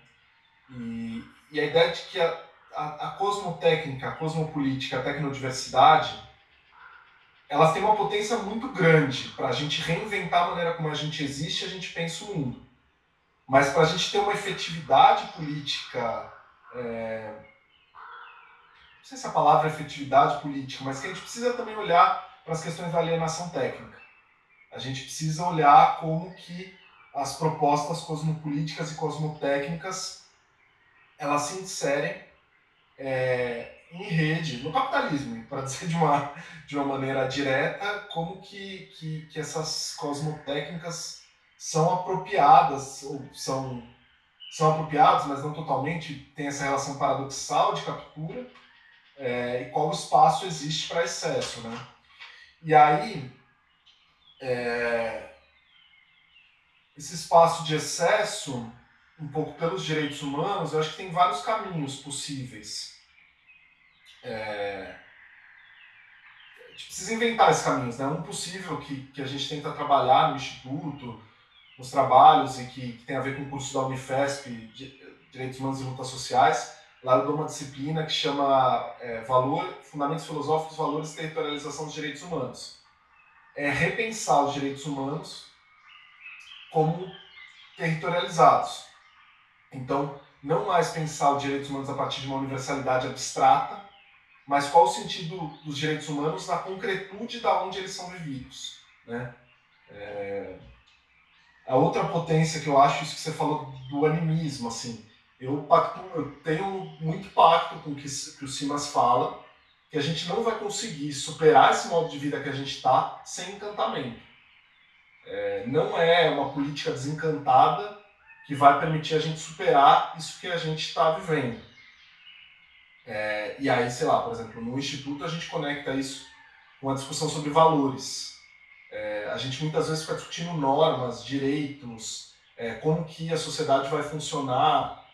E, e, a ideia de que a, a, a cosmotécnica, a cosmopolítica, a tecnodiversidade, elas têm uma potência muito grande para a gente reinventar a maneira como a gente existe e a gente pensa o mundo. Mas para a gente ter uma efetividade política, é... não sei se a palavra é efetividade política, mas que a gente precisa também olhar para as questões da alienação técnica. A gente precisa olhar como que as propostas cosmopolíticas e cosmotécnicas elas se inserem é, em rede, no capitalismo, para dizer de uma, de uma maneira direta, como que, que, que essas cosmotécnicas são apropriadas, ou são, são apropriadas, mas não totalmente, tem essa relação paradoxal de captura, é, e qual espaço existe para excesso. Né? E aí, é, esse espaço de excesso, um pouco pelos direitos humanos, eu acho que tem vários caminhos possíveis. É... A gente precisa inventar esses caminhos. Né? Um possível que, que a gente tenta trabalhar no Instituto, nos trabalhos, e que, que tem a ver com o curso da Unifesp, Direitos Humanos e Lutas Sociais, lá eu dou uma disciplina que chama é, Valor, Fundamentos Filosóficos, Valores e Territorialização dos Direitos Humanos. É repensar os direitos humanos como territorializados. Então, não mais pensar os direitos humanos a partir de uma universalidade abstrata, mas qual o sentido dos direitos humanos na concretude da onde eles são vividos. Né? É... A outra potência que eu acho, isso que você falou do animismo, assim, eu, pacto, eu tenho muito pacto com o que, que o Simas fala, que a gente não vai conseguir superar esse modo de vida que a gente está sem encantamento. É, não é uma política desencantada que vai permitir a gente superar isso que a gente está vivendo. É, e aí, sei lá, por exemplo, no Instituto a gente conecta isso com a discussão sobre valores. É, a gente muitas vezes fica discutindo normas, direitos, é, como que a sociedade vai funcionar.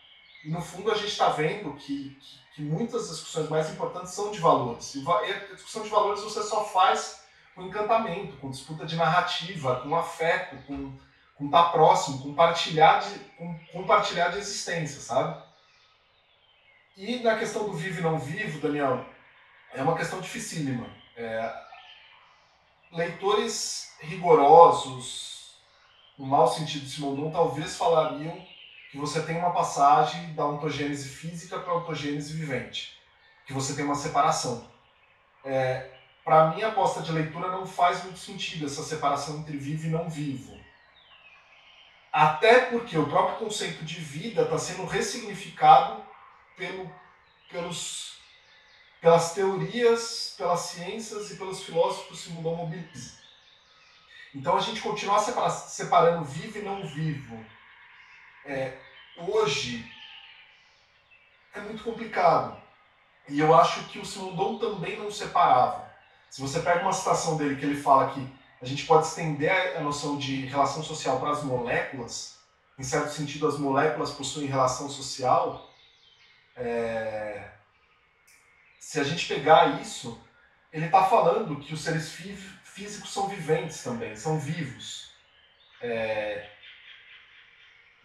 E no fundo a gente está vendo que, que, que, muitas discussões mais importantes são de valores. E a discussão de valores você só faz com encantamento, com disputa de narrativa, com afeto, com com estar tá próximo, com compartilhar de, com compartilhar de existência, sabe? E na questão do vivo e não vivo, Daniel, é uma questão dificílima. É, leitores rigorosos, no mau sentido de Simondon, talvez falariam que você tem uma passagem da ontogênese física para a ontogênese vivente, que você tem uma separação. É, para mim, a aposta de leitura não faz muito sentido essa separação entre vivo e não vivo. Até porque o próprio conceito de vida está sendo ressignificado pelo, pelos, pelas teorias, pelas ciências e pelos filósofos que se mudou mobilismo. Então a gente continua separando vivo e não vivo. É, hoje é muito complicado. E eu acho que o Simondon também não separava. Se você pega uma citação dele que ele fala que a gente pode estender a noção de relação social para as moléculas, em certo sentido as moléculas possuem relação social, é... se a gente pegar isso, ele está falando que os seres físicos são viventes também, são vivos. É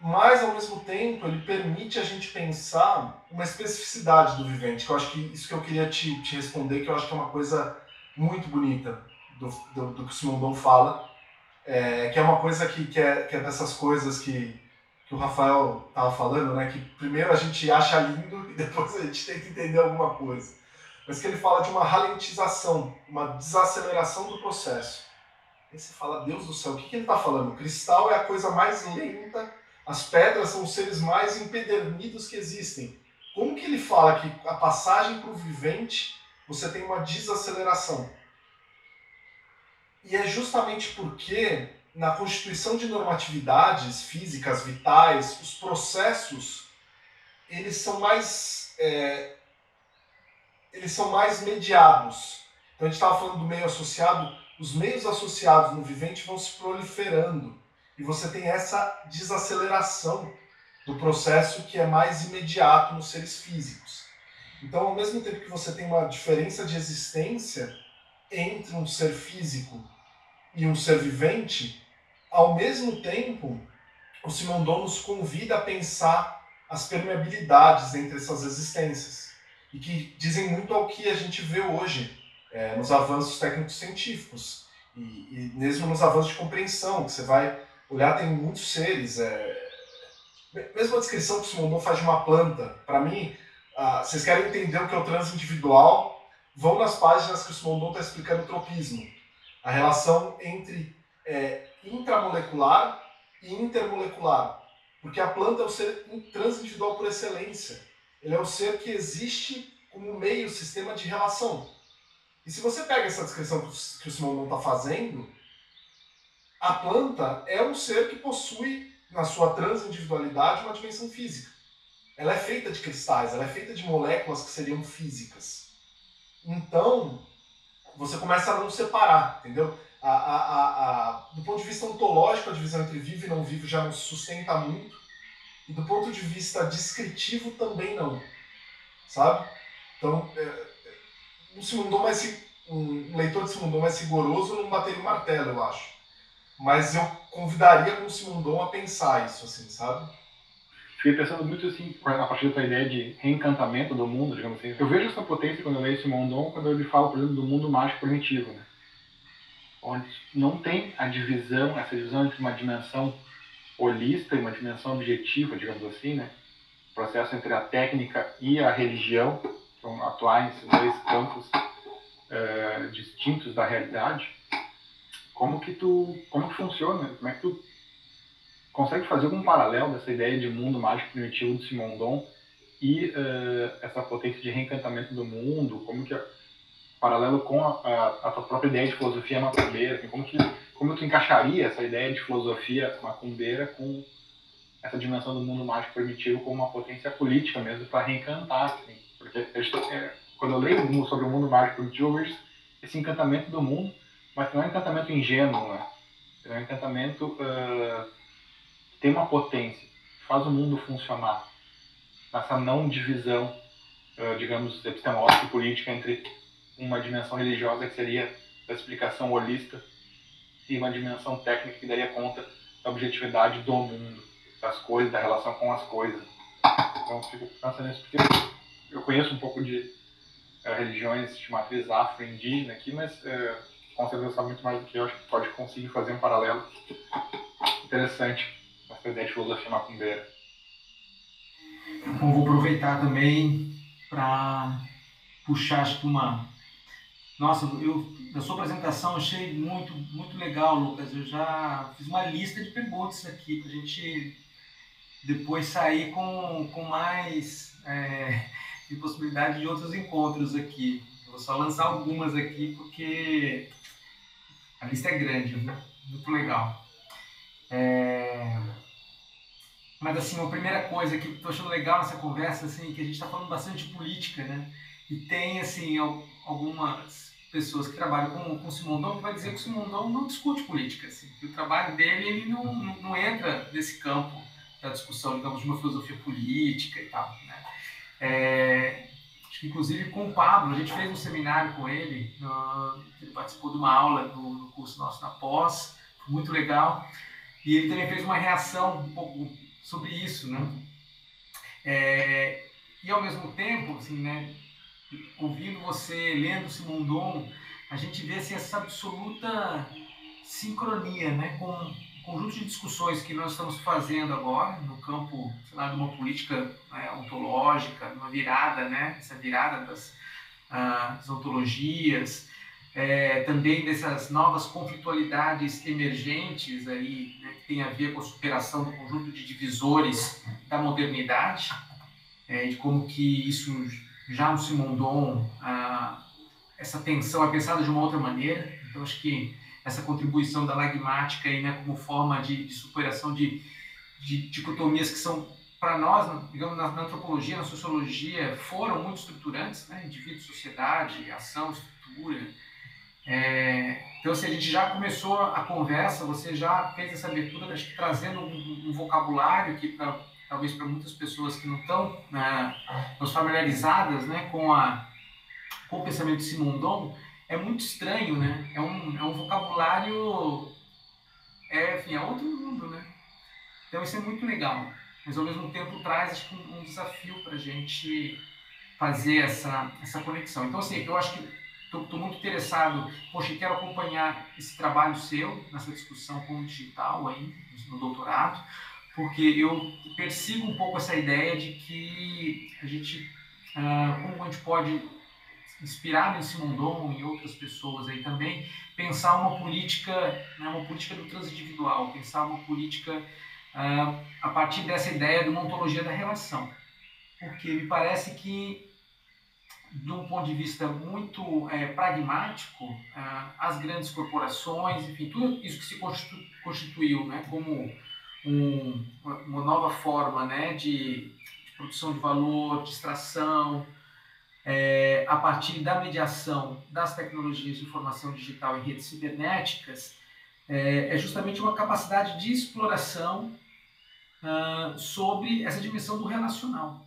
mas ao mesmo tempo ele permite a gente pensar uma especificidade do vivente, que eu acho que isso que eu queria te, te responder, que eu acho que é uma coisa muito bonita do, do, do que o Simondon fala, é, que é uma coisa que, que, é, que é dessas coisas que, que o Rafael estava falando, né, que primeiro a gente acha lindo e depois a gente tem que entender alguma coisa. Mas que ele fala de uma ralentização, uma desaceleração do processo. Aí você fala, Deus do céu, o que, que ele está falando? O cristal é a coisa mais lenta as pedras são os seres mais empedernidos que existem. Como que ele fala que a passagem para o vivente você tem uma desaceleração? E é justamente porque na constituição de normatividades físicas vitais, os processos eles são mais é, eles são mais mediados. Então a gente estava falando do meio associado, os meios associados no vivente vão se proliferando e você tem essa desaceleração do processo que é mais imediato nos seres físicos. Então, ao mesmo tempo que você tem uma diferença de existência entre um ser físico e um ser vivente, ao mesmo tempo, o Simondon nos convida a pensar as permeabilidades entre essas existências e que dizem muito ao que a gente vê hoje é, nos avanços técnicos científicos e, e mesmo nos avanços de compreensão, que você vai olhar tem muitos seres. É... Mesmo a descrição que o Simondon faz de uma planta, para mim, ah, vocês querem entender o que é o transindividual, vão nas páginas que o Simondon está explicando o tropismo. A relação entre é, intramolecular e intermolecular. Porque a planta é o ser transindividual por excelência. Ele é o ser que existe como meio sistema de relação. E se você pega essa descrição que o Simondon está fazendo, a planta é um ser que possui, na sua transindividualidade, uma dimensão física. Ela é feita de cristais, ela é feita de moléculas que seriam físicas. Então, você começa a não separar, entendeu? A, a, a, do ponto de vista ontológico, a divisão entre vivo e não vivo já não se sustenta muito. E do ponto de vista descritivo também não. Sabe? Então, é, um, Simundon mais, um leitor de Simundon mais rigoroso não bateria o martelo, eu acho. Mas eu convidaria o Simondon a pensar isso, assim, sabe? Fiquei pensando muito assim, a partir da tua ideia de reencantamento do mundo, digamos assim. Eu vejo essa potência quando eu leio Simondon, quando ele fala, por exemplo, do mundo mágico primitivo, né? Onde não tem a divisão, essa divisão entre uma dimensão holista e uma dimensão objetiva, digamos assim, né? O processo entre a técnica e a religião, vão atuar nesses dois campos uh, distintos da realidade como que tu, como que funciona, como é que tu consegue fazer algum paralelo dessa ideia de mundo mágico primitivo do Simondon e uh, essa potência de reencantamento do mundo, como que paralelo com a, a, a, tua própria ideia de filosofia macumbeira, assim, como que como tu encaixaria essa ideia de filosofia macumbeira com essa dimensão do mundo mágico primitivo como uma potência política mesmo para reencantar, assim, porque eu, é, quando eu leio sobre o mundo mágico primitivo eu esse encantamento do mundo mas não é um encantamento ingênuo, né? É um encantamento uh, tem uma potência, faz o mundo funcionar. Essa não divisão, uh, digamos, epistemológica e política entre uma dimensão religiosa que seria a explicação holista e uma dimensão técnica que daria conta da objetividade do mundo, das coisas, da relação com as coisas. Então, fico pensando nisso porque eu conheço um pouco de uh, religiões de matriz afro-indígena aqui, mas uh, com certeza sabe muito mais do que eu, acho que pode conseguir fazer um paralelo interessante ideia de filosofia macumbeira. Então, vou aproveitar também para puxar acho que uma, Nossa, eu na sua apresentação achei muito muito legal, Lucas. Eu já fiz uma lista de perguntas aqui para a gente depois sair com, com mais é, de possibilidade de outros encontros aqui. Eu vou só lançar algumas aqui porque a lista é grande, muito legal. É... Mas assim, uma primeira coisa que estou achando legal nessa conversa, assim, que a gente está falando bastante de política, né? E tem assim algumas pessoas que trabalham com, com o Simondon que vai dizer que o Simondon não discute política, assim, que o trabalho dele ele não, não, entra nesse campo da discussão, digamos, de uma filosofia política e tal, né? É, inclusive com o Pablo, a gente fez um seminário com ele, ele participou de uma aula no, no curso nosso na pós, foi muito legal, e ele também fez uma reação um pouco sobre isso, né? É, e ao mesmo tempo, assim, né, ouvindo você, lendo Simondon, a gente vê assim, essa absoluta sincronia, né, com conjunto de discussões que nós estamos fazendo agora no campo lá, de uma política né, ontológica, uma virada, né, essa virada das, uh, das ontologias, é, também dessas novas conflitualidades emergentes aí, né, que tem a ver com a superação do conjunto de divisores da modernidade, é, de como que isso já no Simondon, ah, essa tensão é pensada de uma outra maneira. Então acho que essa contribuição da lagmática aí, né, como forma de, de superação de, de dicotomias que são, para nós, digamos, na, na, antropologia, na sociologia, foram muito estruturantes, né, indivíduo, sociedade, ação, estrutura. É, então, se a gente já começou a conversa, você já fez essa abertura, acho que trazendo um, um vocabulário que, pra, talvez para muitas pessoas que não estão né, familiarizadas né, com, a, com o pensamento de Simondon, é muito estranho, né? É um, é um vocabulário, é, enfim, é outro mundo, né? Então isso é muito legal, mas ao mesmo tempo traz acho, um, um desafio para a gente fazer essa, essa conexão. Então, assim, eu acho que estou muito interessado, poxa, quero acompanhar esse trabalho seu nessa discussão com o digital aí, no doutorado, porque eu persigo um pouco essa ideia de que a gente, uh, como a gente pode inspirado em Simondon e outras pessoas aí também, pensar uma política, né, uma política do transindividual, pensar uma política uh, a partir dessa ideia de uma ontologia da relação. Porque me parece que, de um ponto de vista muito é, pragmático, uh, as grandes corporações, enfim, tudo isso que se constitu constituiu né, como um, uma nova forma né, de, de produção de valor, de extração, é, a partir da mediação das tecnologias de informação digital e redes cibernéticas, é, é justamente uma capacidade de exploração uh, sobre essa dimensão do relacional.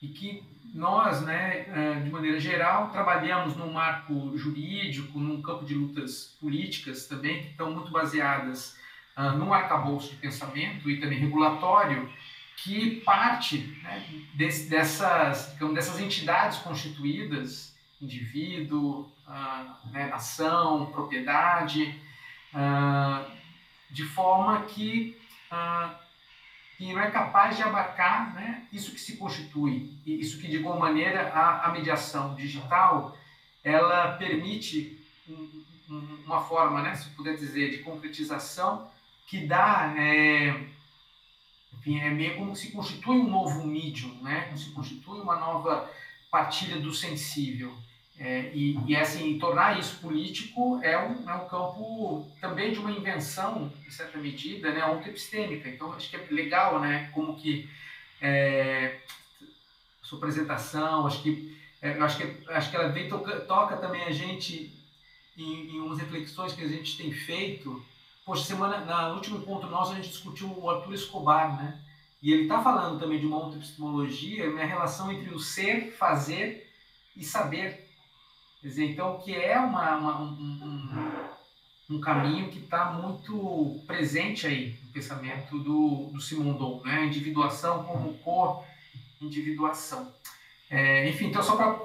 E que nós, né, uh, de maneira geral, trabalhamos num marco jurídico, num campo de lutas políticas também, que estão muito baseadas uh, num arcabouço de pensamento e também regulatório, que parte né, desse, dessas, digamos, dessas entidades constituídas, indivíduo, ah, né, nação, propriedade, ah, de forma que, que não é capaz de abarcar né, isso que se constitui, isso que, de alguma maneira, a, a mediação digital, ela permite um, um, uma forma, né, se puder dizer, de concretização que dá... É, enfim, é meio como se constitui um novo medium, né? Como se constitui uma nova partilha do sensível. É, e, e, assim, tornar isso político é um, é um campo também de uma invenção, em certa medida, né, ontepistêmica. Então, acho que é legal, né, como que é, sua apresentação, acho que, é, acho que, acho que ela vem toca, toca também a gente em, em umas reflexões que a gente tem feito Poxa, semana, no último encontro nosso a gente discutiu o Arthur Escobar, né? E ele está falando também de uma outra epistemologia, a relação entre o ser, fazer e saber. Quer dizer, então, que é uma, uma um, um, um, caminho que está muito presente aí no pensamento do, do Simondon, né? Individuação como co-individuação. É, enfim, então, só para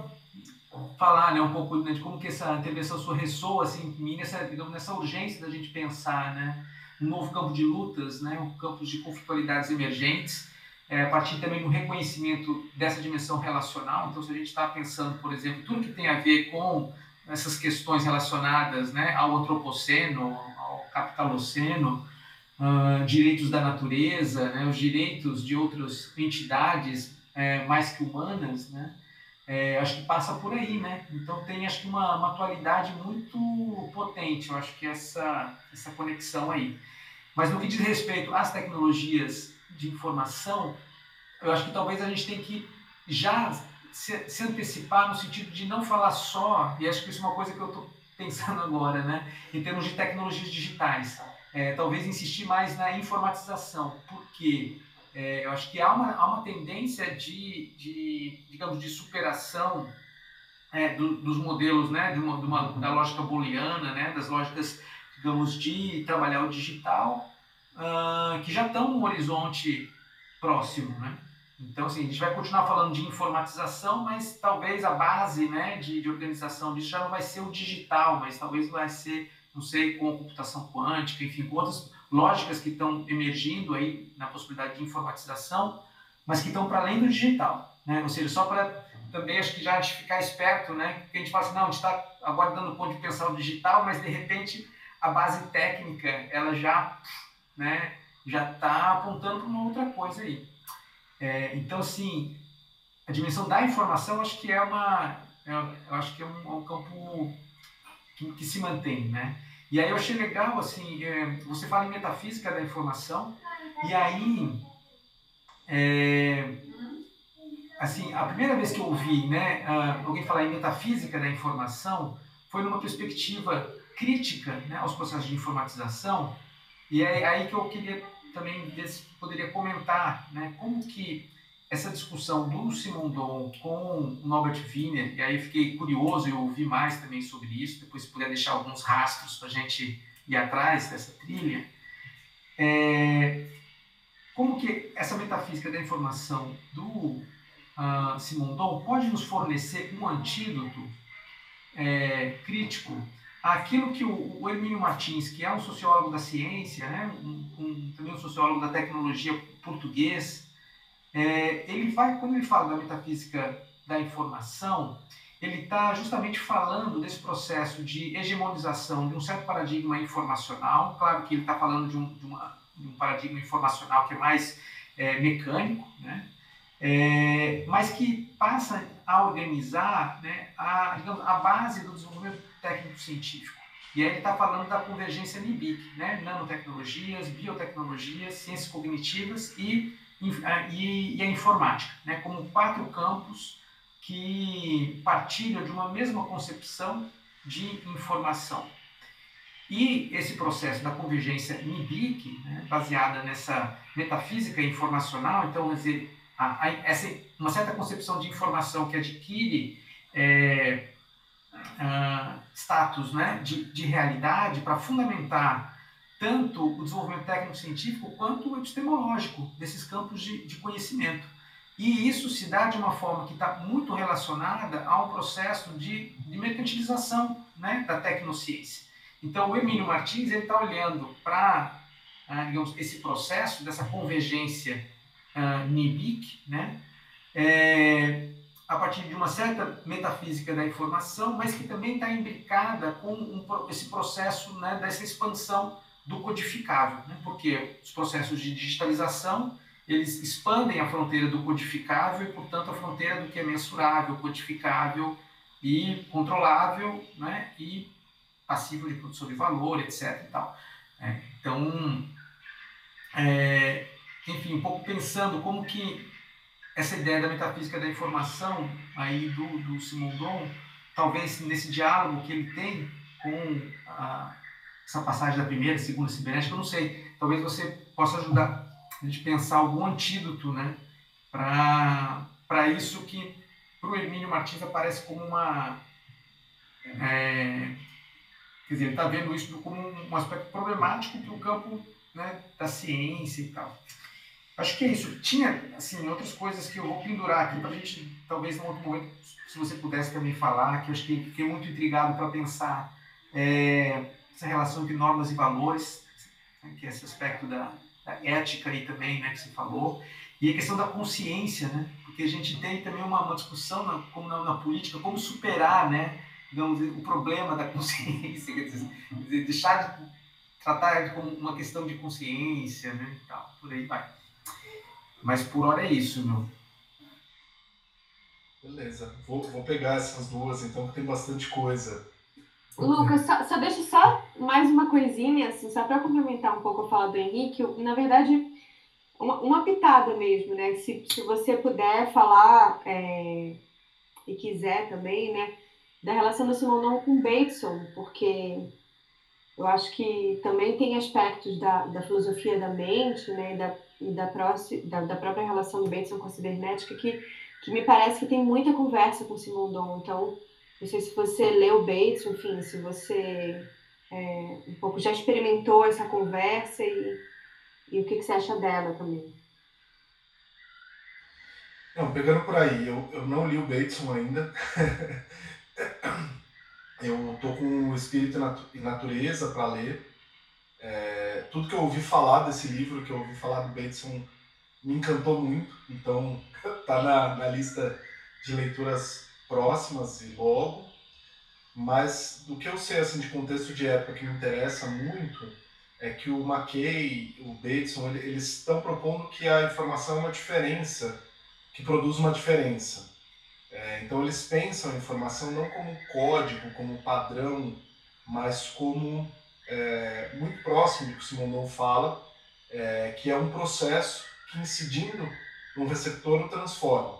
falar né, um pouco né, de como que essa intervenção sua ressoa assim, em mim nessa, nessa urgência da gente pensar né, um novo campo de lutas, né, um campo de conflitualidades emergentes, é, a partir também do reconhecimento dessa dimensão relacional. Então, se a gente está pensando, por exemplo, tudo que tem a ver com essas questões relacionadas né, ao antropoceno, ao capitaloceno, uh, direitos da natureza, né, os direitos de outras entidades é, mais que humanas, né, é, acho que passa por aí, né? Então tem acho que uma, uma atualidade muito potente, eu acho que essa, essa conexão aí. Mas no que diz respeito às tecnologias de informação, eu acho que talvez a gente tem que já se, se antecipar no sentido de não falar só, e acho que isso é uma coisa que eu estou pensando agora, né? Em termos de tecnologias digitais. É, talvez insistir mais na informatização, porque é, eu acho que há uma, há uma tendência de, de digamos, de superação é, do, dos modelos, né, de uma, de uma, da lógica booleana, né, das lógicas, digamos, de trabalhar o digital, uh, que já estão no horizonte próximo, né? Então, assim, a gente vai continuar falando de informatização, mas talvez a base né, de, de organização disso já não vai ser o digital, mas talvez vai ser, não sei, com a computação quântica, enfim, com outras lógicas que estão emergindo aí na possibilidade de informatização, mas que estão para além do digital, né? Ou seja, só para também acho que já de ficar esperto, né? Que a gente fala assim, não, a gente está agora dando ponto de pensar o digital, mas de repente a base técnica ela já, né? Já está apontando para uma outra coisa aí. É, então, assim, a dimensão da informação acho que é uma, é, eu acho que é um, é um campo que, que se mantém, né? E aí eu achei legal, assim, é, você fala em metafísica da informação, e aí, é, assim, a primeira vez que eu ouvi né, alguém falar em metafísica da informação foi numa perspectiva crítica né, aos processos de informatização, e é aí que eu queria também ver se poderia comentar né, como que essa discussão do Simondon com o Norbert Wiener, e aí fiquei curioso, eu ouvi mais também sobre isso, depois se puder deixar alguns rastros para a gente ir atrás dessa trilha, é, como que essa metafísica da informação do uh, Simondon pode nos fornecer um antídoto é, crítico àquilo que o, o Hermínio Martins, que é um sociólogo da ciência, né, um, um, também um sociólogo da tecnologia português, é, ele vai, quando ele fala da metafísica da informação, ele está justamente falando desse processo de hegemonização de um certo paradigma informacional. Claro que ele está falando de um, de, uma, de um, paradigma informacional que é mais é, mecânico, né? É, mas que passa a organizar né, a, digamos, a base do desenvolvimento técnico-científico. E aí ele está falando da convergência NIBIC, né? nanotecnologias, biotecnologias, ciências cognitivas e e, e a informática, né, como quatro campos que partilham de uma mesma concepção de informação. E esse processo da convergência NIBIC, né, baseada nessa metafísica informacional, então, essa, uma certa concepção de informação que adquire é, uh, status né, de, de realidade para fundamentar tanto o desenvolvimento técnico-científico quanto o epistemológico desses campos de, de conhecimento. E isso se dá de uma forma que está muito relacionada ao processo de, de mercantilização né, da tecnociência. Então, o Emílio Martins está olhando para ah, esse processo dessa convergência uh, NIBIC, né, é, a partir de uma certa metafísica da informação, mas que também está imbricada com um, esse processo né, dessa expansão do codificável, né? porque os processos de digitalização eles expandem a fronteira do codificável e, portanto, a fronteira do que é mensurável, codificável e controlável, né? e passível de produção de valor, etc. É, então, é, enfim, um pouco pensando como que essa ideia da metafísica da informação aí do, do Simondon, talvez nesse diálogo que ele tem com a essa passagem da primeira, segunda cibernética, eu não sei. Talvez você possa ajudar a gente pensar algum antídoto, né? Para isso que para o Hermínio Martins aparece como uma. É, quer dizer, ele está vendo isso como um aspecto problemático para o campo né, da ciência e tal. Acho que é isso. Tinha, assim, outras coisas que eu vou pendurar aqui para a gente, talvez, num outro momento, se você pudesse também falar, que eu acho que fiquei muito intrigado para pensar. É, essa relação entre normas e valores, que é esse aspecto da, da, ética aí também, né, que você falou, e a questão da consciência, né, porque a gente tem também uma, uma discussão, na, como na, na, política, como superar, né, digamos, o problema da consciência, quer dizer, deixar de tratar como uma questão de consciência, né, e tal, por aí vai. Mas por hora é isso, meu. Beleza, vou, vou pegar essas duas, então, que tem bastante coisa. Lucas, só, só deixa só mais uma coisinha, assim, só para complementar um pouco a fala do Henrique, na verdade, uma, uma pitada mesmo, né? Se, se você puder falar é, e quiser também, né, da relação do Simondon com Bateson, porque eu acho que também tem aspectos da, da filosofia da mente, né, da, e da, da, da própria relação do Bateson com a cibernética que, que me parece que tem muita conversa com o Simondon. Então, não sei se você leu Bateson, enfim, se você é, um pouco já experimentou essa conversa e, e o que, que você acha dela também. Não, pegando por aí, eu, eu não li o Bateson ainda. eu tô com o Espírito e Natureza para ler. É, tudo que eu ouvi falar desse livro, que eu ouvi falar do Bateson, me encantou muito. Então, tá na, na lista de leituras próximas e logo. Mas do que eu sei assim, de contexto de época que me interessa muito é que o McKay, o Bateson, eles estão propondo que a informação é uma diferença, que produz uma diferença. É, então eles pensam a informação não como código, como padrão, mas como é, muito próximo do que o Simondon fala, é, que é um processo que incidindo no receptor o transforma.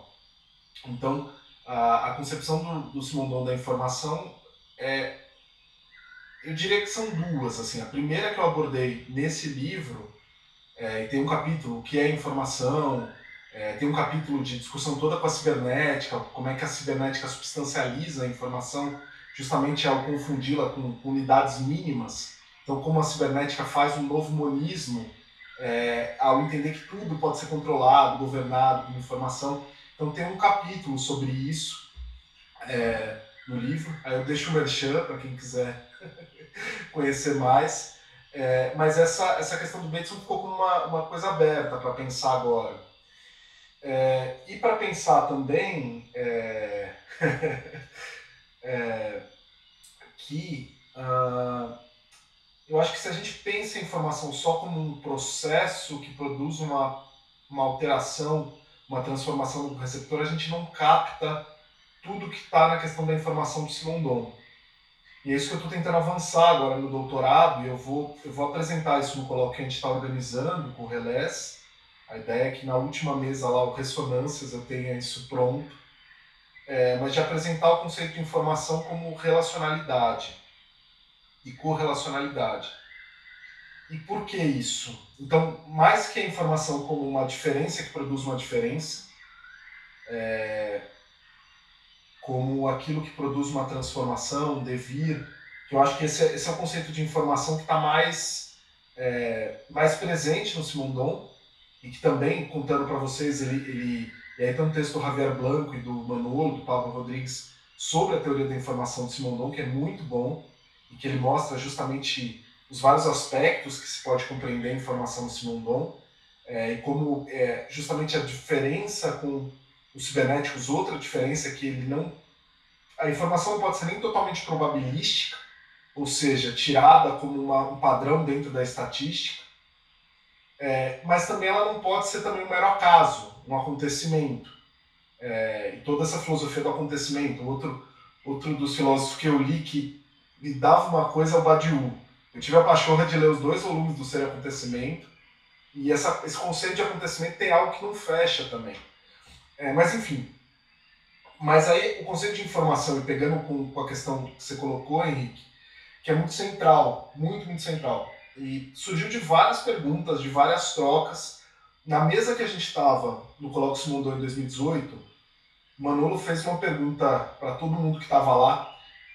Então a, a concepção do, do Simondon da informação é, eu diria que são duas. Assim, a primeira que eu abordei nesse livro, é, e tem um capítulo que é informação, é, tem um capítulo de discussão toda com a cibernética, como é que a cibernética substancializa a informação, justamente ao confundi-la com, com, unidades mínimas. Então, como a cibernética faz um novo monismo é, ao entender que tudo pode ser controlado, governado com informação. Então, tem um capítulo sobre isso é, no livro. Aí eu deixo o merchan para quem quiser conhecer mais. É, mas essa, essa questão do Bateson ficou como uma, uma coisa aberta para pensar agora. É, e para pensar também é, é, que uh, eu acho que se a gente pensa em informação só como um processo que produz uma, uma alteração, uma transformação do receptor, a gente não capta tudo que está na questão da informação do Simondon. E é isso que eu estou tentando avançar agora no doutorado, e eu vou, eu vou apresentar isso no colóquio que a gente está organizando com o Relés, a ideia é que na última mesa lá, o Ressonâncias, eu tenha isso pronto, é, mas de apresentar o conceito de informação como relacionalidade e correlacionalidade. E por que isso? Então, mais que a informação como uma diferença que produz uma diferença, é, como aquilo que produz uma transformação, um devir, que eu acho que esse é, esse é o conceito de informação que está mais, é, mais presente no Simondon, e que também, contando para vocês, ele, ele, e aí tem um texto do Javier Blanco e do Manolo, do Pablo Rodrigues, sobre a teoria da informação de Simondon, que é muito bom, e que ele mostra justamente os vários aspectos que se pode compreender a informação de Simondon, é, e como é, justamente a diferença com os cibernéticos, outra diferença é que ele não... A informação não pode ser nem totalmente probabilística, ou seja, tirada como uma, um padrão dentro da estatística, é, mas também ela não pode ser também um mero acaso, um acontecimento. É, e toda essa filosofia do acontecimento, outro, outro dos filósofos que eu li que me dava uma coisa é o Badiou. Eu tive a pachorra de ler os dois volumes do Ser Acontecimento, e essa, esse conceito de acontecimento tem algo que não fecha também. É, mas enfim. Mas aí o conceito de informação, e pegando com, com a questão que você colocou, Henrique, que é muito central, muito, muito central e surgiu de várias perguntas, de várias trocas. Na mesa que a gente estava no Colóquio Simondon em 2018, Manolo fez uma pergunta para todo mundo que estava lá.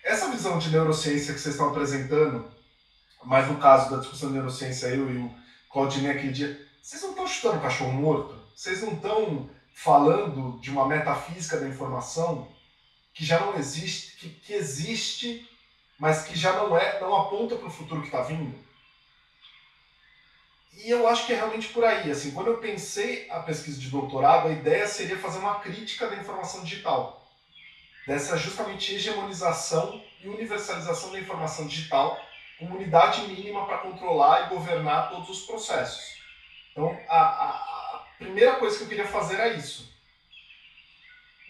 Essa visão de neurociência que vocês estão apresentando, mas no caso da discussão de neurociência, eu e o Claudinei aquele dia, vocês não estão chutando cachorro morto? Vocês não estão falando de uma metafísica da informação que já não existe, que, que existe, mas que já não é, não aponta para o futuro que está vindo? E eu acho que é realmente por aí. Assim, quando eu pensei a pesquisa de doutorado, a ideia seria fazer uma crítica da informação digital. Dessa justamente hegemonização e universalização da informação digital como unidade mínima para controlar e governar todos os processos. Então, a, a, a primeira coisa que eu queria fazer era isso.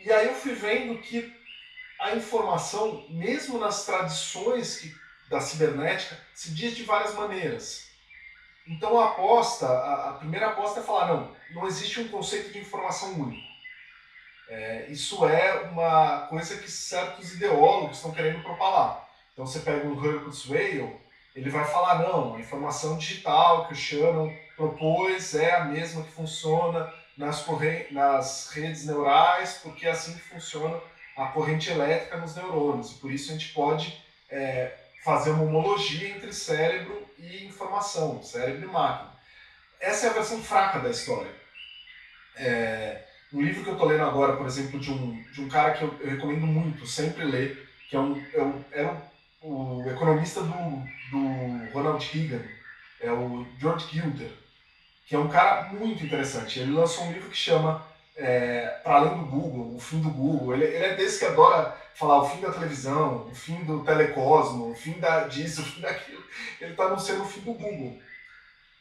E aí eu fui vendo que a informação, mesmo nas tradições que, da cibernética, se diz de várias maneiras. Então a aposta, a, a primeira aposta é falar, não, não existe um conceito de informação único. É, isso é uma coisa que certos ideólogos estão querendo propalar. Então você pega um Herbert Kurzweil, ele vai falar, não, a informação digital que o Shannon propôs é a mesma que funciona nas, nas redes neurais, porque é assim que funciona a corrente elétrica nos neurônios. E por isso a gente pode é, fazer uma homologia entre cérebro e informação, cérebro e máquina. Essa é a versão fraca da história. É, um livro que eu estou lendo agora, por exemplo, de um, de um cara que eu, eu recomendo muito, sempre ler, que é um, é um, é o economista do, do Ronald Reagan, é o George Gilder, que é um cara muito interessante. Ele lançou um livro que chama é, Para Além do Google, O Fim do Google. Ele, ele, é desse que adora falar o fim da televisão, o fim do telecosmo, o fim da, disso, o fim daquilo. Ele está anunciando o fim do Google.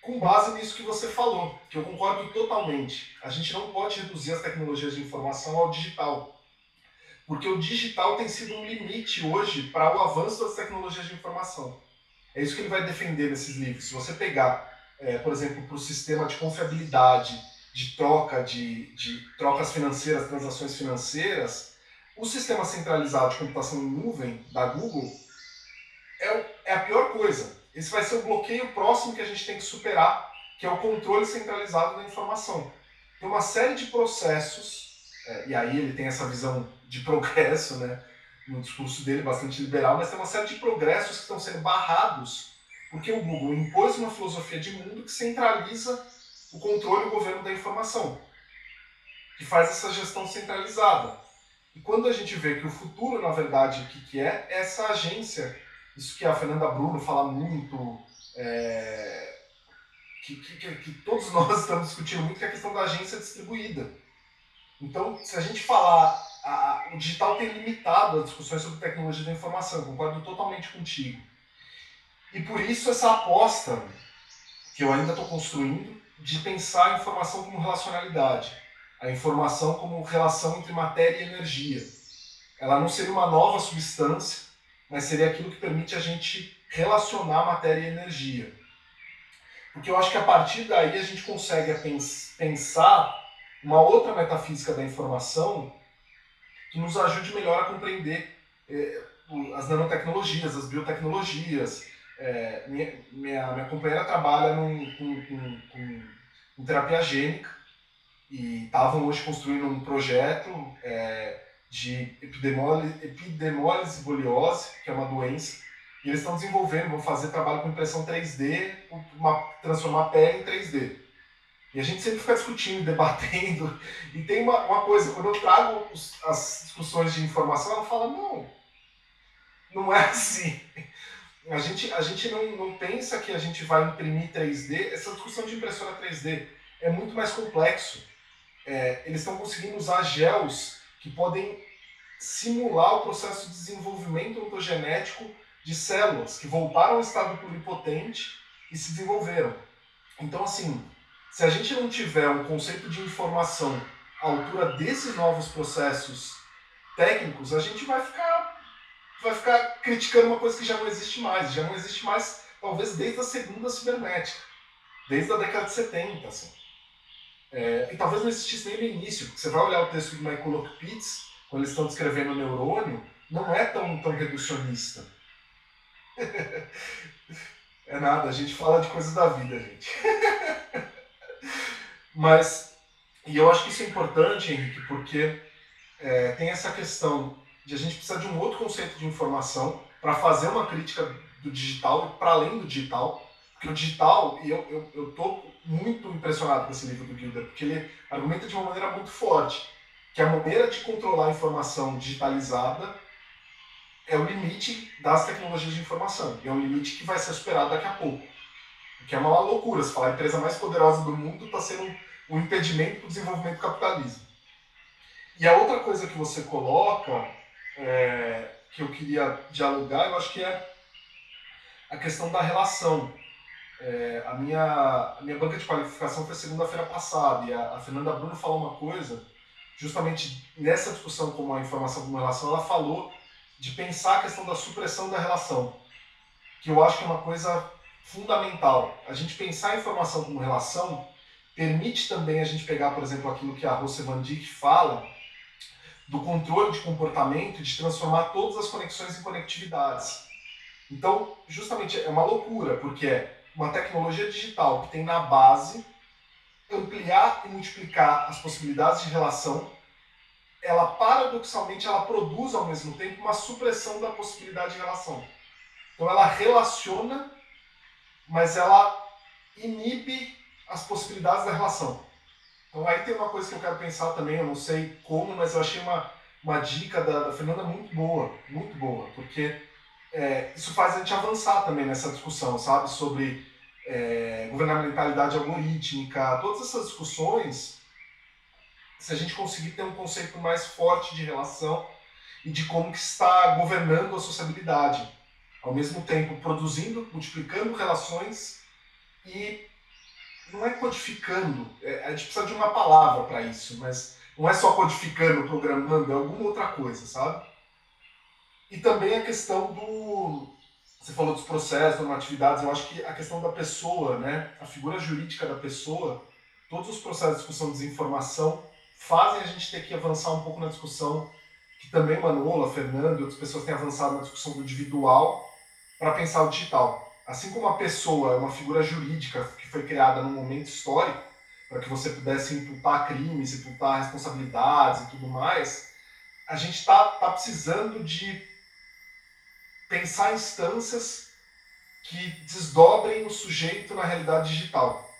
Com base nisso que você falou, que eu concordo totalmente. A gente não pode reduzir as tecnologias de informação ao digital. Porque o digital tem sido um limite hoje para o avanço das tecnologias de informação. É isso que ele vai defender nesses livros. Se você pegar, é, por exemplo, para o sistema de confiabilidade, de troca de, de trocas financeiras, transações financeiras, o sistema centralizado de computação em nuvem da Google é, é a pior coisa. Esse vai ser o bloqueio próximo que a gente tem que superar, que é o controle centralizado da informação. Tem uma série de processos, é, e aí ele tem essa visão de progresso, né, no discurso dele, bastante liberal, mas tem uma série de progressos que estão sendo barrados porque o Google impôs uma filosofia de mundo que centraliza o controle e o governo da informação, que faz essa gestão centralizada. E quando a gente vê que o futuro, na verdade, o que, que é? essa agência, isso que a Fernanda Bruno fala muito, é, que, que, que, todos nós estamos discutindo muito, que é a questão da agência distribuída. Então, se a gente falar, a, o digital tem limitado as discussões sobre tecnologia da informação, concordo totalmente contigo. E por isso essa aposta, que eu ainda estou construindo, de pensar a informação como relacionalidade, a informação como relação entre matéria e energia. Ela não seria uma nova substância, mas seria aquilo que permite a gente relacionar matéria e energia. Porque eu acho que a partir daí a gente consegue pensar uma outra metafísica da informação que nos ajude melhor a compreender eh, as nanotecnologias, as biotecnologias, é, minha, minha, minha, companheira trabalha num, com, com, com, com terapia gênica e estavam hoje construindo um projeto é, de epidemólise, epidemólise boliose, que é uma doença, e eles estão desenvolvendo, vão fazer trabalho com impressão 3D, uma, transformar a pele em 3D. E a gente sempre fica discutindo, debatendo, e tem uma, uma coisa, quando eu trago os, as discussões de informação, ela fala, não, não é assim a gente, a gente não, não pensa que a gente vai imprimir 3D. Essa discussão de impressora 3D é muito mais complexo. É, eles estão conseguindo usar gels que podem simular o processo de desenvolvimento ontogenético de células que voltaram ao estado pluripotente e se desenvolveram. Então, assim, se a gente não tiver um conceito de informação à altura desses novos processos técnicos, a gente vai ficar vai ficar criticando uma coisa que já não existe mais. Já não existe mais, talvez, desde a segunda cibernética. Desde a década de 70, assim. É, e talvez não existisse nem no início, porque você vai olhar o texto do Michael Lockpitz, quando eles estão descrevendo o neurônio, não é tão, tão reducionista. é nada, a gente fala de coisas da vida, gente. Mas, e eu acho que isso é importante, Henrique, porque é, tem essa questão de a gente precisar de um outro conceito de informação para fazer uma crítica do digital para além do digital. Porque o digital, e eu eu, eu tô muito impressionado com esse livro do Gilder, porque ele argumenta de uma maneira muito forte que a maneira de controlar a informação digitalizada é o limite das tecnologias de informação. E é um limite que vai ser superado daqui a pouco. O que é uma loucura. Se falar a empresa mais poderosa do mundo está sendo um, um impedimento para o desenvolvimento do capitalismo. E a outra coisa que você coloca é, que eu queria dialogar, eu acho que é a questão da relação. É, a, minha, minha banca de qualificação foi segunda-feira passada e a, a, Fernanda Bruno falou uma coisa, justamente nessa discussão como a informação como relação, ela falou de pensar a questão da supressão da relação, que eu acho que é uma coisa fundamental. A gente pensar a informação como relação permite também a gente pegar, por exemplo, aquilo que a Rose Van Dijk fala, do controle de comportamento de transformar todas as conexões em conectividades. Então, justamente, é uma loucura, porque é uma tecnologia digital que tem na base ampliar e multiplicar as possibilidades de relação, ela paradoxalmente ela produz ao mesmo tempo uma supressão da possibilidade de relação. Então ela relaciona, mas ela inibe as possibilidades da relação. Então aí tem uma coisa que eu quero pensar também, eu não sei como, mas eu achei uma, uma dica da, da Fernanda muito boa, muito boa, porque é, isso faz a gente avançar também nessa discussão, sabe? Sobre é, governamentalidade algorítmica, todas essas discussões, se a gente conseguir ter um conceito mais forte de relação e de como que está governando a sociabilidade, ao mesmo tempo produzindo, multiplicando relações e não é codificando, é, a gente precisa de uma palavra para isso, mas não é só codificando, programando, é alguma outra coisa, sabe? E também a questão do. Você falou dos processos, normatividades, eu acho que a questão da pessoa, né, a figura jurídica da pessoa, todos os processos de discussão de desinformação fazem a gente ter que avançar um pouco na discussão que também Manola, Fernando e outras pessoas têm avançado na discussão do individual para pensar o digital. Assim como a pessoa é uma figura jurídica que foi criada num momento histórico, para que você pudesse imputar crimes, imputar responsabilidades e tudo mais, a gente está tá precisando de pensar instâncias que desdobrem o sujeito na realidade digital.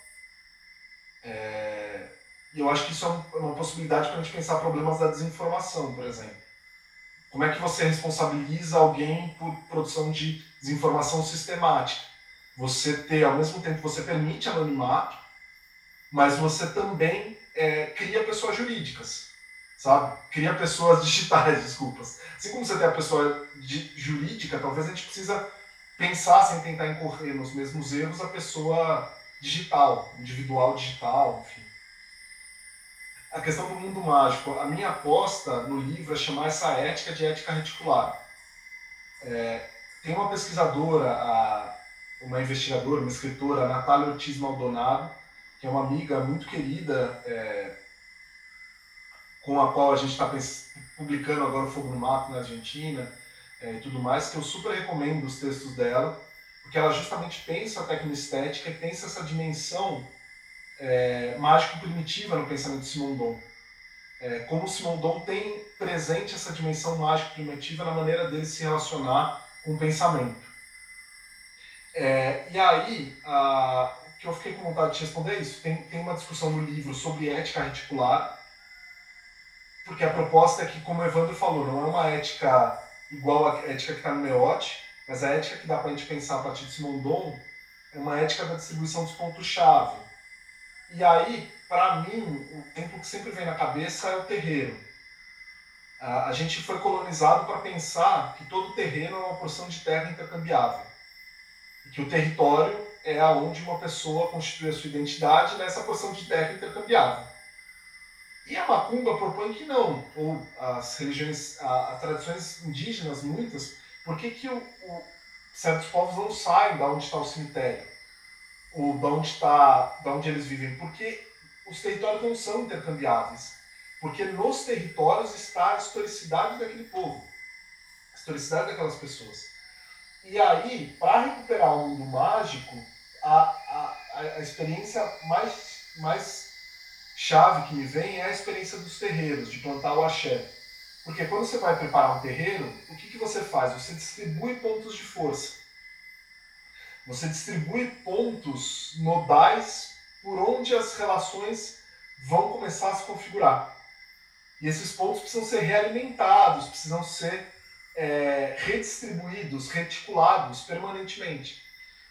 É, e eu acho que isso é, é uma possibilidade para a gente pensar problemas da desinformação, por exemplo. Como é que você responsabiliza alguém por produção de desinformação sistemática? Você ter, ao mesmo tempo, você permite anonimato, mas você também é, cria pessoas jurídicas sabe? Cria pessoas digitais, desculpas. Assim como você tem a pessoa jurídica, talvez a gente precisa pensar, sem tentar incorrer nos mesmos erros, a pessoa digital, individual digital, enfim. A questão do mundo mágico. A minha aposta no livro é chamar essa ética de ética reticular. É, tem uma pesquisadora, a, uma investigadora, uma escritora, a Natália Ortiz Maldonado, que é uma amiga muito querida, é, com a qual a gente está publicando agora o Fogo no Mato na Argentina é, e tudo mais, que eu super recomendo os textos dela, porque ela justamente pensa a tecnoestética e pensa essa dimensão é, mágico-primitiva no pensamento de Simondon. É, como Simondon tem presente essa dimensão mágico-primitiva na maneira dele se relacionar com o pensamento. É, e aí, a, que eu fiquei com vontade de responder é isso. Tem, tem uma discussão no livro sobre ética reticular, porque a proposta é que, como o Evandro falou, não é uma ética igual à ética que está no Meote, mas a ética que dá para a gente pensar a partir de Simondon é uma ética da distribuição dos pontos-chave. E aí, para mim, o tempo que sempre vem na cabeça é o terreiro. A gente foi colonizado para pensar que todo terreno é uma porção de terra intercambiável. E que o território é aonde uma pessoa constitui a sua identidade nessa porção de terra intercambiável. E a macumba propõe que não, ou as religiões, as tradições indígenas, muitas, por que, que o, o, certos povos não saem da onde está o cemitério? Ou da onde, está, da onde eles vivem? Porque os territórios não são intercambiáveis. Porque nos territórios está a historicidade daquele povo, a historicidade daquelas pessoas. E aí, para recuperar o mundo mágico, a, a, a experiência mais, mais chave que me vem é a experiência dos terreiros, de plantar o axé. Porque quando você vai preparar um terreiro, o que, que você faz? Você distribui pontos de força. Você distribui pontos nodais por onde as relações vão começar a se configurar. E esses pontos precisam ser realimentados, precisam ser é, redistribuídos, reticulados permanentemente.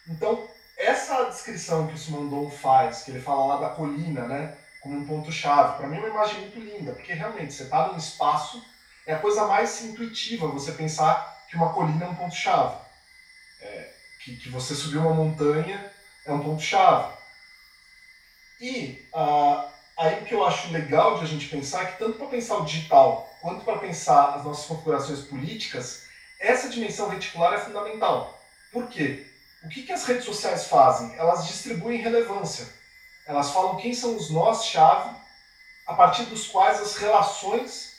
Então, essa descrição que o Simondon faz, que ele fala lá da colina, né? Como um ponto-chave. Para mim é uma imagem muito linda, porque realmente você está num espaço, é a coisa mais intuitiva você pensar que uma colina é um ponto-chave. É, que, que você subir uma montanha é um ponto-chave. E ah, aí o que eu acho legal de a gente pensar é que tanto para pensar o digital quanto para pensar as nossas configurações políticas, essa dimensão reticular é fundamental. Por quê? O que, que as redes sociais fazem? Elas distribuem relevância. Elas falam quem são os nós-chave a partir dos quais as relações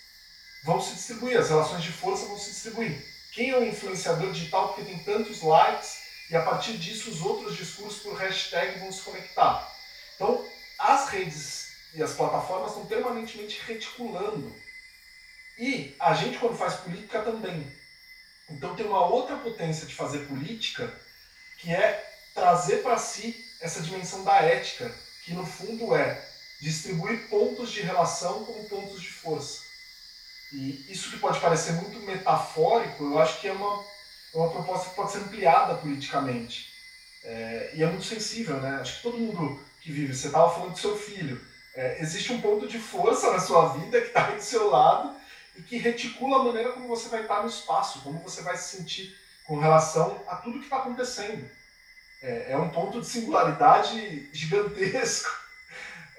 vão se distribuir, as relações de força vão se distribuir. Quem é o influenciador digital porque tem tantos likes e a partir disso os outros discursos por hashtag vão se conectar. Então, as redes e as plataformas estão permanentemente reticulando. E a gente, quando faz política, também. Então, tem uma outra potência de fazer política que é trazer para si essa dimensão da ética, que no fundo é distribuir pontos de relação como pontos de força. E isso que pode parecer muito metafórico, eu acho que é uma, é uma proposta que pode ser ampliada politicamente. É, e é muito sensível, né? Acho que todo mundo que vive, você estava falando do seu filho, é, existe um ponto de força na sua vida que está do seu lado e que reticula a maneira como você vai estar no espaço, como você vai se sentir com relação a tudo que está acontecendo. É, é um ponto de singularidade gigantesco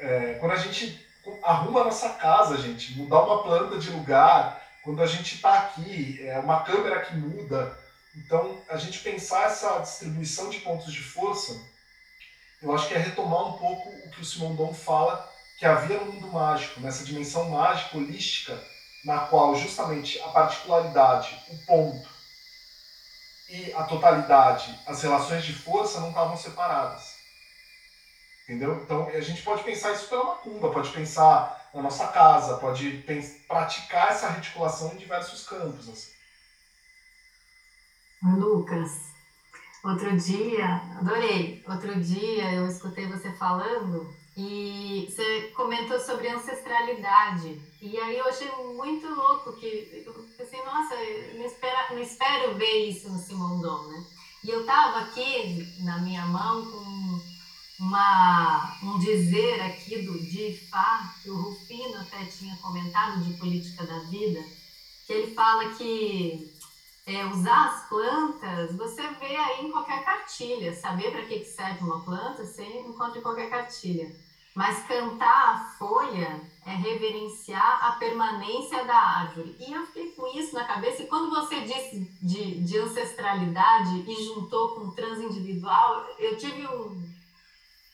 é, quando a gente arruma a nossa casa, gente, mudar uma planta de lugar, quando a gente está aqui, é uma câmera que muda. Então, a gente pensar essa distribuição de pontos de força, eu acho que é retomar um pouco o que o Simondon fala que havia no mundo mágico, nessa dimensão mágica, holística, na qual justamente a particularidade, o ponto e a totalidade, as relações de força não estavam separadas. Entendeu? Então a gente pode pensar isso pela macumba, pode pensar na nossa casa, pode praticar essa reticulação em diversos campos. Assim. Lucas, outro dia, adorei, outro dia eu escutei você falando e você comentou sobre ancestralidade. E aí eu achei muito louco que eu pensei, nossa, não, espera, não espero ver isso no Simondon, né? E eu tava aqui na minha mão com uma, um dizer aqui do DIFA, que o Rufino até tinha comentado de política da vida, que ele fala que é, usar as plantas, você vê aí em qualquer cartilha, saber para que serve uma planta, você encontra em qualquer cartilha. Mas cantar a folha é reverenciar a permanência da árvore. E eu fiquei com isso na cabeça, e quando você disse de, de ancestralidade e juntou com transindividual, eu tive um,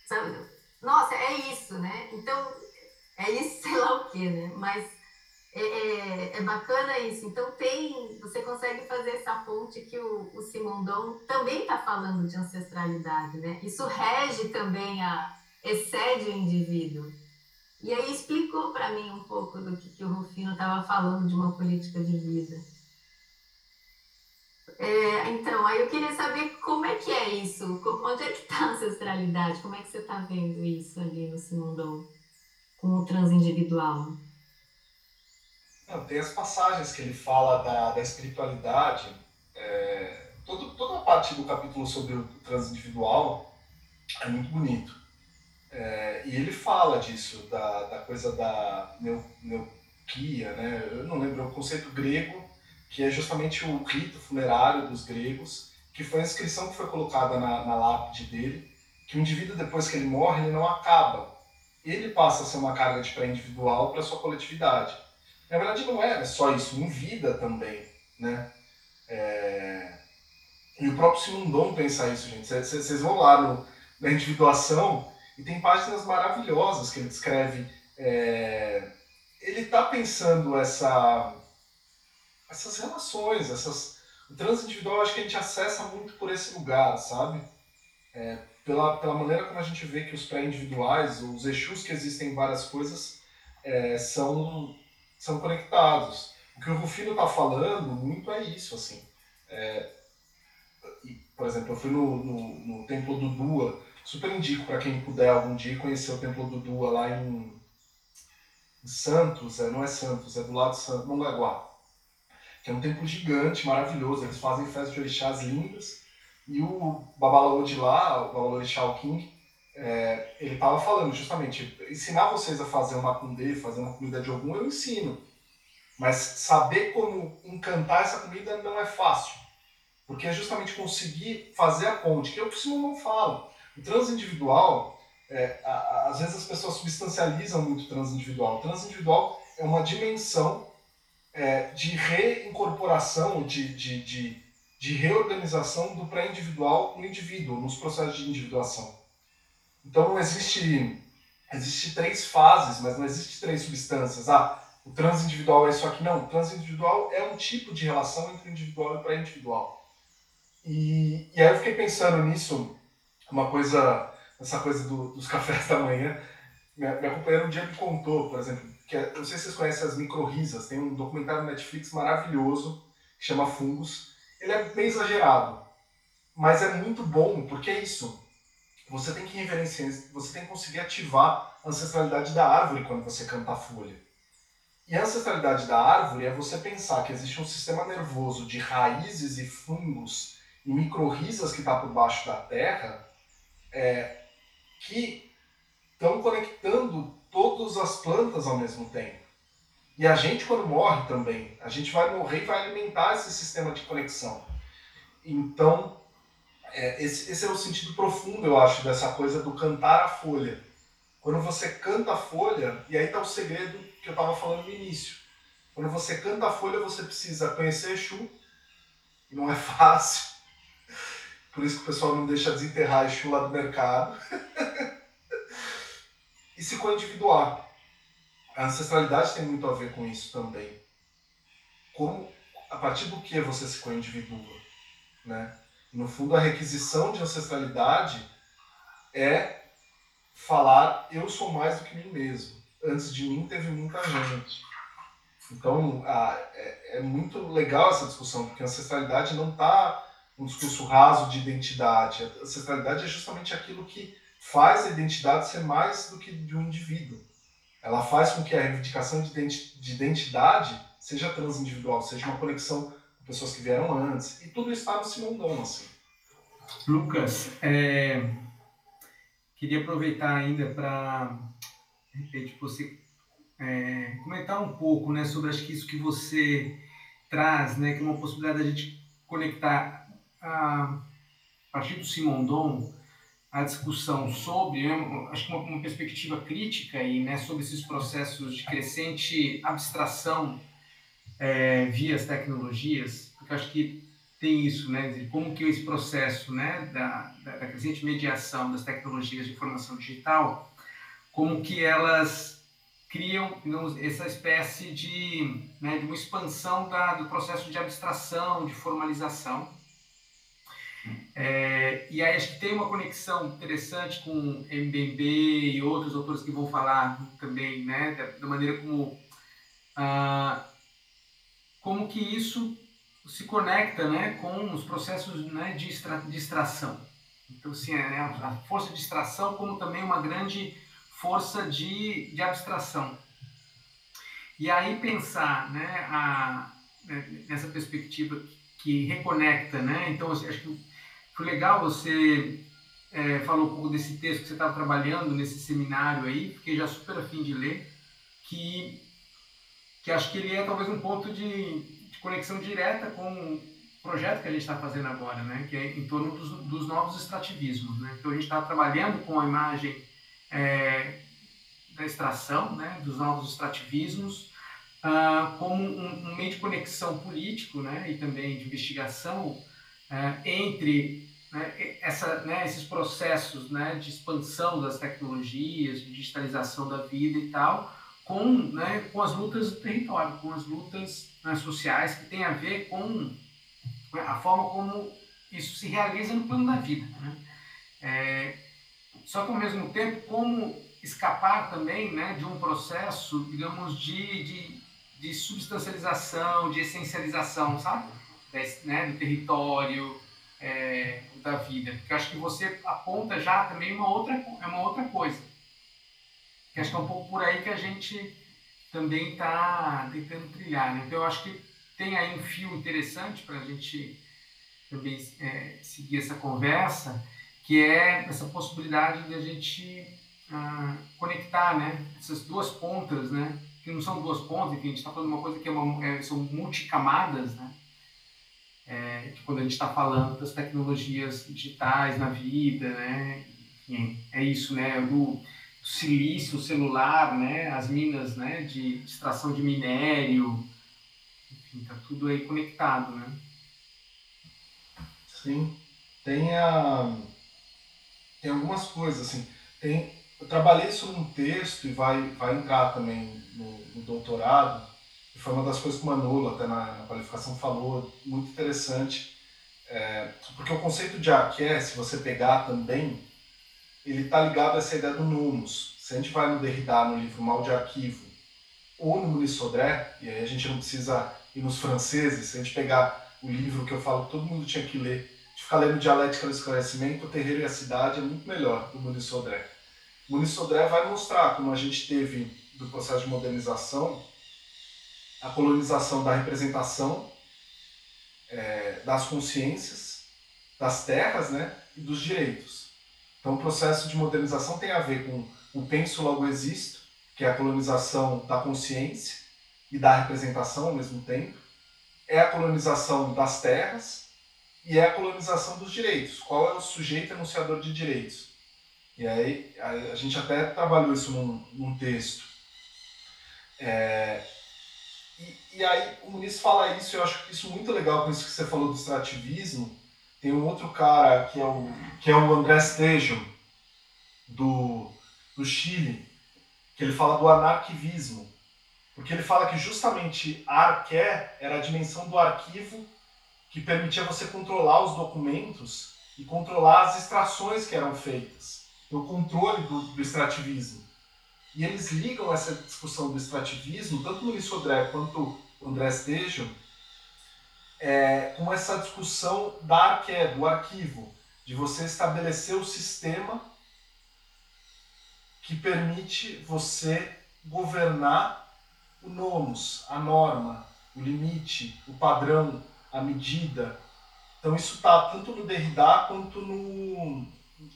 Sabe? Nossa, é isso, né? Então, é isso, sei lá o quê, né? Mas é, é, é, bacana isso. Então, tem, você consegue fazer essa ponte que o, o Simondon também está falando de ancestralidade, né? Isso rege também a, excede o indivíduo. E aí explicou para mim um pouco do que, que o Rufino estava falando de uma política de vida. É, então, aí eu queria saber como é que é isso, onde é que está a ancestralidade, como é que você está vendo isso ali no Simondon, com o transindividual? Não, tem as passagens que ele fala da, da espiritualidade, é, todo, toda a parte do capítulo sobre o transindividual é muito bonito. É, e ele fala disso, da, da coisa da neu, neuquia, né? eu não lembro, é o conceito grego que é justamente o rito funerário dos gregos, que foi a inscrição que foi colocada na, na lápide dele, que o indivíduo, depois que ele morre, ele não acaba. Ele passa a ser uma carga de pré-individual para sua coletividade. Na verdade, não é só isso, em vida também. Né? É... E o próprio Simondon pensa isso, gente. Vocês vão lá no, na individuação e tem páginas maravilhosas que ele descreve. É... Ele está pensando essa essas relações, essas o trânsito individual acho que a gente acessa muito por esse lugar, sabe? É, pela, pela maneira como a gente vê que os pré-individuais, os eixos que existem em várias coisas, é, são, são conectados. O que o Rufino está falando muito é isso, assim. É, por exemplo, eu fui no, no, no Templo do Dua, super indico para quem puder algum dia conhecer o Templo do Dua lá em, em Santos, é, não é Santos, é do lado de Santos, Mongaguá que é um templo gigante, maravilhoso. Eles fazem festas de orixás lindas. E o Babalaô de lá, o Babalaô de King, é, ele estava falando justamente, ensinar vocês a fazer uma cundê, fazer uma comida de algum, eu ensino. Mas saber como encantar essa comida não é fácil. Porque é justamente conseguir fazer a ponte, que que o Simon não fala. O transindividual, é, a, a, às vezes as pessoas substancializam muito o transindividual. O transindividual é uma dimensão é, de reincorporação, de, de, de, de reorganização do pré-individual no indivíduo, nos processos de individuação. Então não existe, existe três fases, mas não existe três substâncias. Ah, o transindividual é isso aqui. Não, o transindividual é um tipo de relação entre individual e pré-individual. E, e aí eu fiquei pensando nisso, uma coisa, essa coisa do, dos cafés da manhã. Minha, minha companheira um dia me contou, por exemplo, que é, eu não sei se vocês conhecem as micro-risas, tem um documentário no Netflix maravilhoso que chama Fungos. Ele é bem exagerado, mas é muito bom, porque é isso. Você tem que reverenciar, você tem que conseguir ativar a ancestralidade da árvore quando você canta a folha. E a ancestralidade da árvore é você pensar que existe um sistema nervoso de raízes e fungos e micro-risas que está por baixo da terra é, que estão conectando todas as plantas ao mesmo tempo. E a gente, quando morre também, a gente vai morrer e vai alimentar esse sistema de conexão. Então, é, esse, esse é o sentido profundo, eu acho, dessa coisa do cantar a folha. Quando você canta a folha, e aí está o segredo que eu estava falando no início. Quando você canta a folha, você precisa conhecer Exu, e não é fácil. Por isso que o pessoal não deixa desenterrar Exu lá do mercado. e se coindividuar. A ancestralidade tem muito a ver com isso também. Como, a partir do que você se coindividua, né? No fundo, a requisição de ancestralidade é falar eu sou mais do que mim mesmo. Antes de mim teve muita gente. Então, é, é, muito legal essa discussão, porque a ancestralidade não está um discurso raso de identidade. A ancestralidade é justamente aquilo que faz a identidade ser mais do que de um indivíduo. Ela faz com que a reivindicação de identidade seja transindividual, seja uma conexão pessoas que vieram antes. E tudo está no Simondon, assim. Lucas, é... queria aproveitar ainda para, de repente, você é, comentar um pouco né, sobre acho que isso que você traz, né, que é uma possibilidade da gente conectar a, a partir do Simondon a discussão sobre, né, acho que uma, uma, perspectiva crítica aí, né, sobre esses processos de crescente abstração é, via as tecnologias, porque acho que tem isso, né, como que esse processo, né, da, da, da crescente mediação das tecnologias de informação digital, como que elas criam digamos, essa espécie de, né, de uma expansão da, do processo de abstração, de formalização, é, e aí acho que tem uma conexão interessante com Mbembe e outros autores que vão falar também, né, da, da maneira como ah, como que isso se conecta, né, com os processos né, de, extra, de extração. Então, assim, é, né, a força de extração como também uma grande força de, de abstração. E aí pensar, né, a, né, nessa perspectiva que reconecta, né, então assim, acho que foi legal você é, falou um pouco desse texto que você estava trabalhando nesse seminário aí, fiquei já super afim de ler, que, que acho que ele é talvez um ponto de, de conexão direta com o projeto que a gente está fazendo agora, né? que é em torno dos, dos novos extrativismos. Né? Então a gente está trabalhando com a imagem é, da extração, né? dos novos extrativismos, ah, como um, um, meio de conexão político né? e também de investigação ah, entre né, essa, né, esses processos né, de expansão das tecnologias, de digitalização da vida e tal, com, né, com as lutas do território, com as lutas né, sociais que têm a ver com né, a forma como isso se realiza no plano da vida. Né? É, só que, ao mesmo tempo, como escapar também né, de um processo, digamos, de, de, de substancialização, de essencialização, sabe? Né, do território, é, da vida. Porque eu acho que você aponta já também uma outra, uma outra coisa. Que acho que é um pouco por aí que a gente também está tentando trilhar. Né? Então eu acho que tem aí um fio interessante para a gente também é, seguir essa conversa, que é essa possibilidade de a gente ah, conectar né? essas duas pontas, né? que não são duas pontas, enfim, a gente está falando de uma coisa que é uma, é, são multicamadas, né? É, que quando a gente está falando das tecnologias digitais na vida, né? Enfim, é isso, né? Do, silício celular, né? As minas, né? De extração de minério, enfim, tá tudo aí conectado, né? Sim. Tem a tem algumas coisas assim. Tem eu trabalhei isso num texto e vai, vai entrar também no, no doutorado, e foi uma das coisas que o Manolo, até na, na qualificação, falou, muito interessante, é, porque o conceito de arqué, se você pegar também, ele está ligado a essa ideia do numus. Se a gente vai no Derrida, no livro Mal de Arquivo, ou no Muniz Sodré, e aí a gente não precisa ir nos franceses, se a gente pegar o livro que eu falo que todo mundo tinha que ler, de ficar lendo Dialética do Esclarecimento, O Terreiro e a Cidade é muito melhor do Muniz Sodré. Muniz Sodré vai mostrar como a gente teve, do processo de modernização, a colonização da representação, é, das consciências, das terras né, e dos direitos. Então, o processo de modernização tem a ver com o penso logo existo, que é a colonização da consciência e da representação ao mesmo tempo, é a colonização das terras e é a colonização dos direitos. Qual é o sujeito enunciador de direitos? E aí a, gente até trabalhou isso num, num texto. É, e, e, aí o Muniz fala isso, eu acho isso muito legal com isso que você falou do extrativismo. Tem um outro cara que é o, que é o André Stejum, do, do Chile, que ele fala do anarquivismo. Porque ele fala que justamente a arqué era a dimensão do arquivo que permitia você controlar os documentos e controlar as extrações que eram feitas o controle do, do extrativismo. E eles ligam essa discussão do extrativismo, tanto no Sodré quanto o André Stejio, é, com essa discussão da arqué, do arquivo, de você estabelecer o sistema que permite você governar o nomos, a norma, o limite, o padrão, a medida. Então isso está tanto no Derrida quanto no,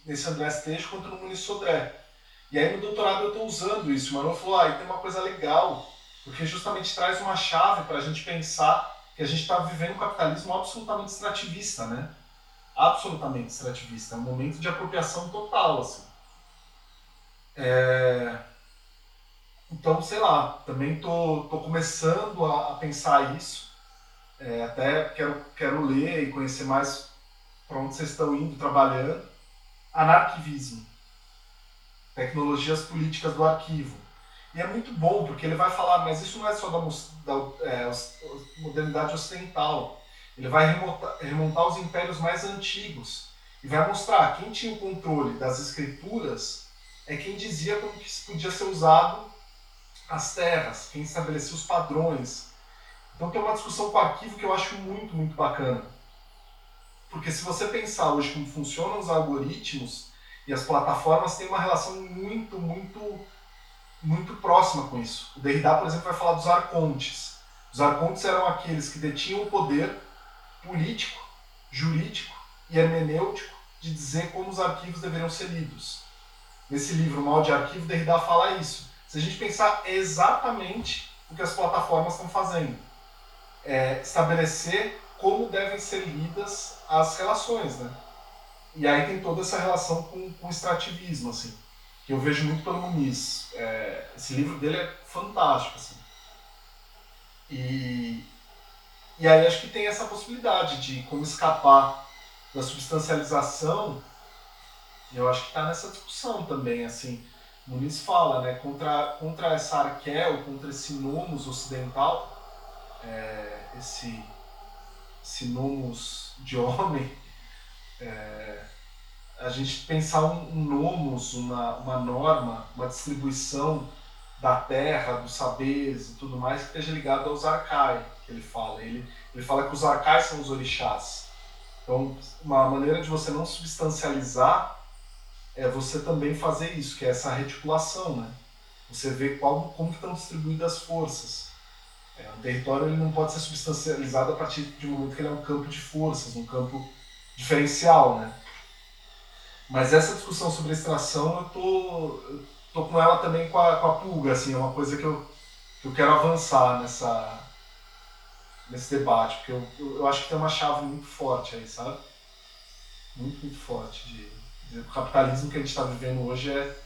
nesse André Estejo quanto no Muniz Sodré. E aí no doutorado eu estou usando isso. O Manuel falou, ah, tem uma coisa legal, porque justamente traz uma chave para a gente pensar que a gente está vivendo um capitalismo absolutamente extrativista, né? Absolutamente extrativista. É um momento de apropriação total, assim. É... Então, sei lá, também tô, tô começando a, a pensar isso. É, até quero, quero ler e conhecer mais para onde vocês estão indo, trabalhando anarquivismo, tecnologias políticas do arquivo. E é muito bom, porque ele vai falar, mas isso não é só da, da é, modernidade ocidental. Ele vai remontar, remontar os impérios mais antigos e vai mostrar quem tinha o controle das escrituras é quem dizia como que podia ser usado as terras, quem estabelecia os padrões. Então tem uma discussão com o arquivo que eu acho muito, muito bacana. Porque se você pensar hoje como funcionam os algoritmos e as plataformas têm uma relação muito, muito, muito próxima com isso. O Derrida, por exemplo, vai falar dos arcontes. Os arcontes eram aqueles que detinham o poder político, jurídico e hermenêutico de dizer como os arquivos deveriam ser lidos. Nesse livro, Mal de Arquivo, Derrida fala isso. Se a gente pensar é exatamente o que as plataformas estão fazendo, é estabelecer como devem ser lidas as relações, né? E aí tem toda essa relação com, o extrativismo, assim, que eu vejo muito pelo Muniz. É, esse livro dele é fantástico, assim. E, e aí acho que tem essa possibilidade de como escapar da substancialização, e eu acho que está nessa discussão também, assim. Muniz fala, né, contra, contra essa arquel, contra esse nomos ocidental, é, esse sinônimos de homem, é, a gente pensar um, um nomos, uma, uma norma, uma distribuição da terra, dos saberes e tudo mais que esteja ligado aos arcai, que ele fala. Ele, ele fala que os arcais são os orixás. Então, uma maneira de você não substancializar é você também fazer isso, que é essa reticulação, né? Você vê qual, como estão distribuídas as forças. É, um território ele não pode ser substancializado a partir de um momento que ele é um campo de forças, um campo diferencial, né? Mas essa discussão sobre extração, eu tô, eu tô com ela também com a, com a pulga, assim, é uma coisa que eu, que eu quero avançar nessa, nesse debate, porque eu, eu, eu acho que tem uma chave muito forte aí, sabe? Muito, muito forte. De, de o capitalismo que a gente está vivendo hoje é,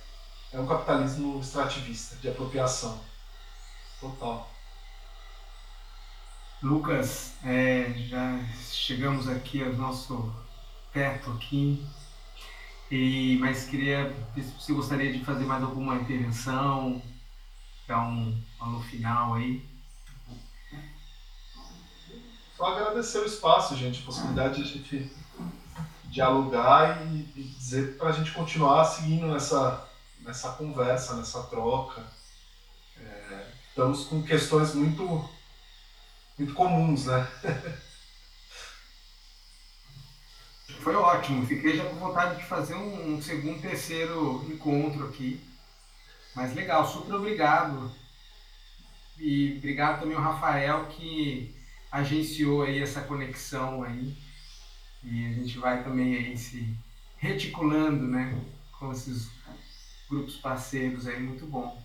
é um capitalismo extrativista, de apropriação. Total. Lucas, é, já chegamos aqui ao nosso teto aqui, e, mas queria se gostaria de fazer mais alguma intervenção, dar um alô final aí. Só agradecer o espaço, gente, a possibilidade de a gente dialogar e, e dizer para a gente continuar seguindo nessa, nessa conversa, nessa troca. É, estamos com questões muito, muito comuns, né? Foi ótimo, fiquei já com vontade de fazer um, um segundo, terceiro encontro aqui. Mas legal, super obrigado. E obrigado também ao Rafael que agenciou aí essa conexão aí. E a gente vai também aí se reticulando, né, com esses grupos parceiros aí, muito bom.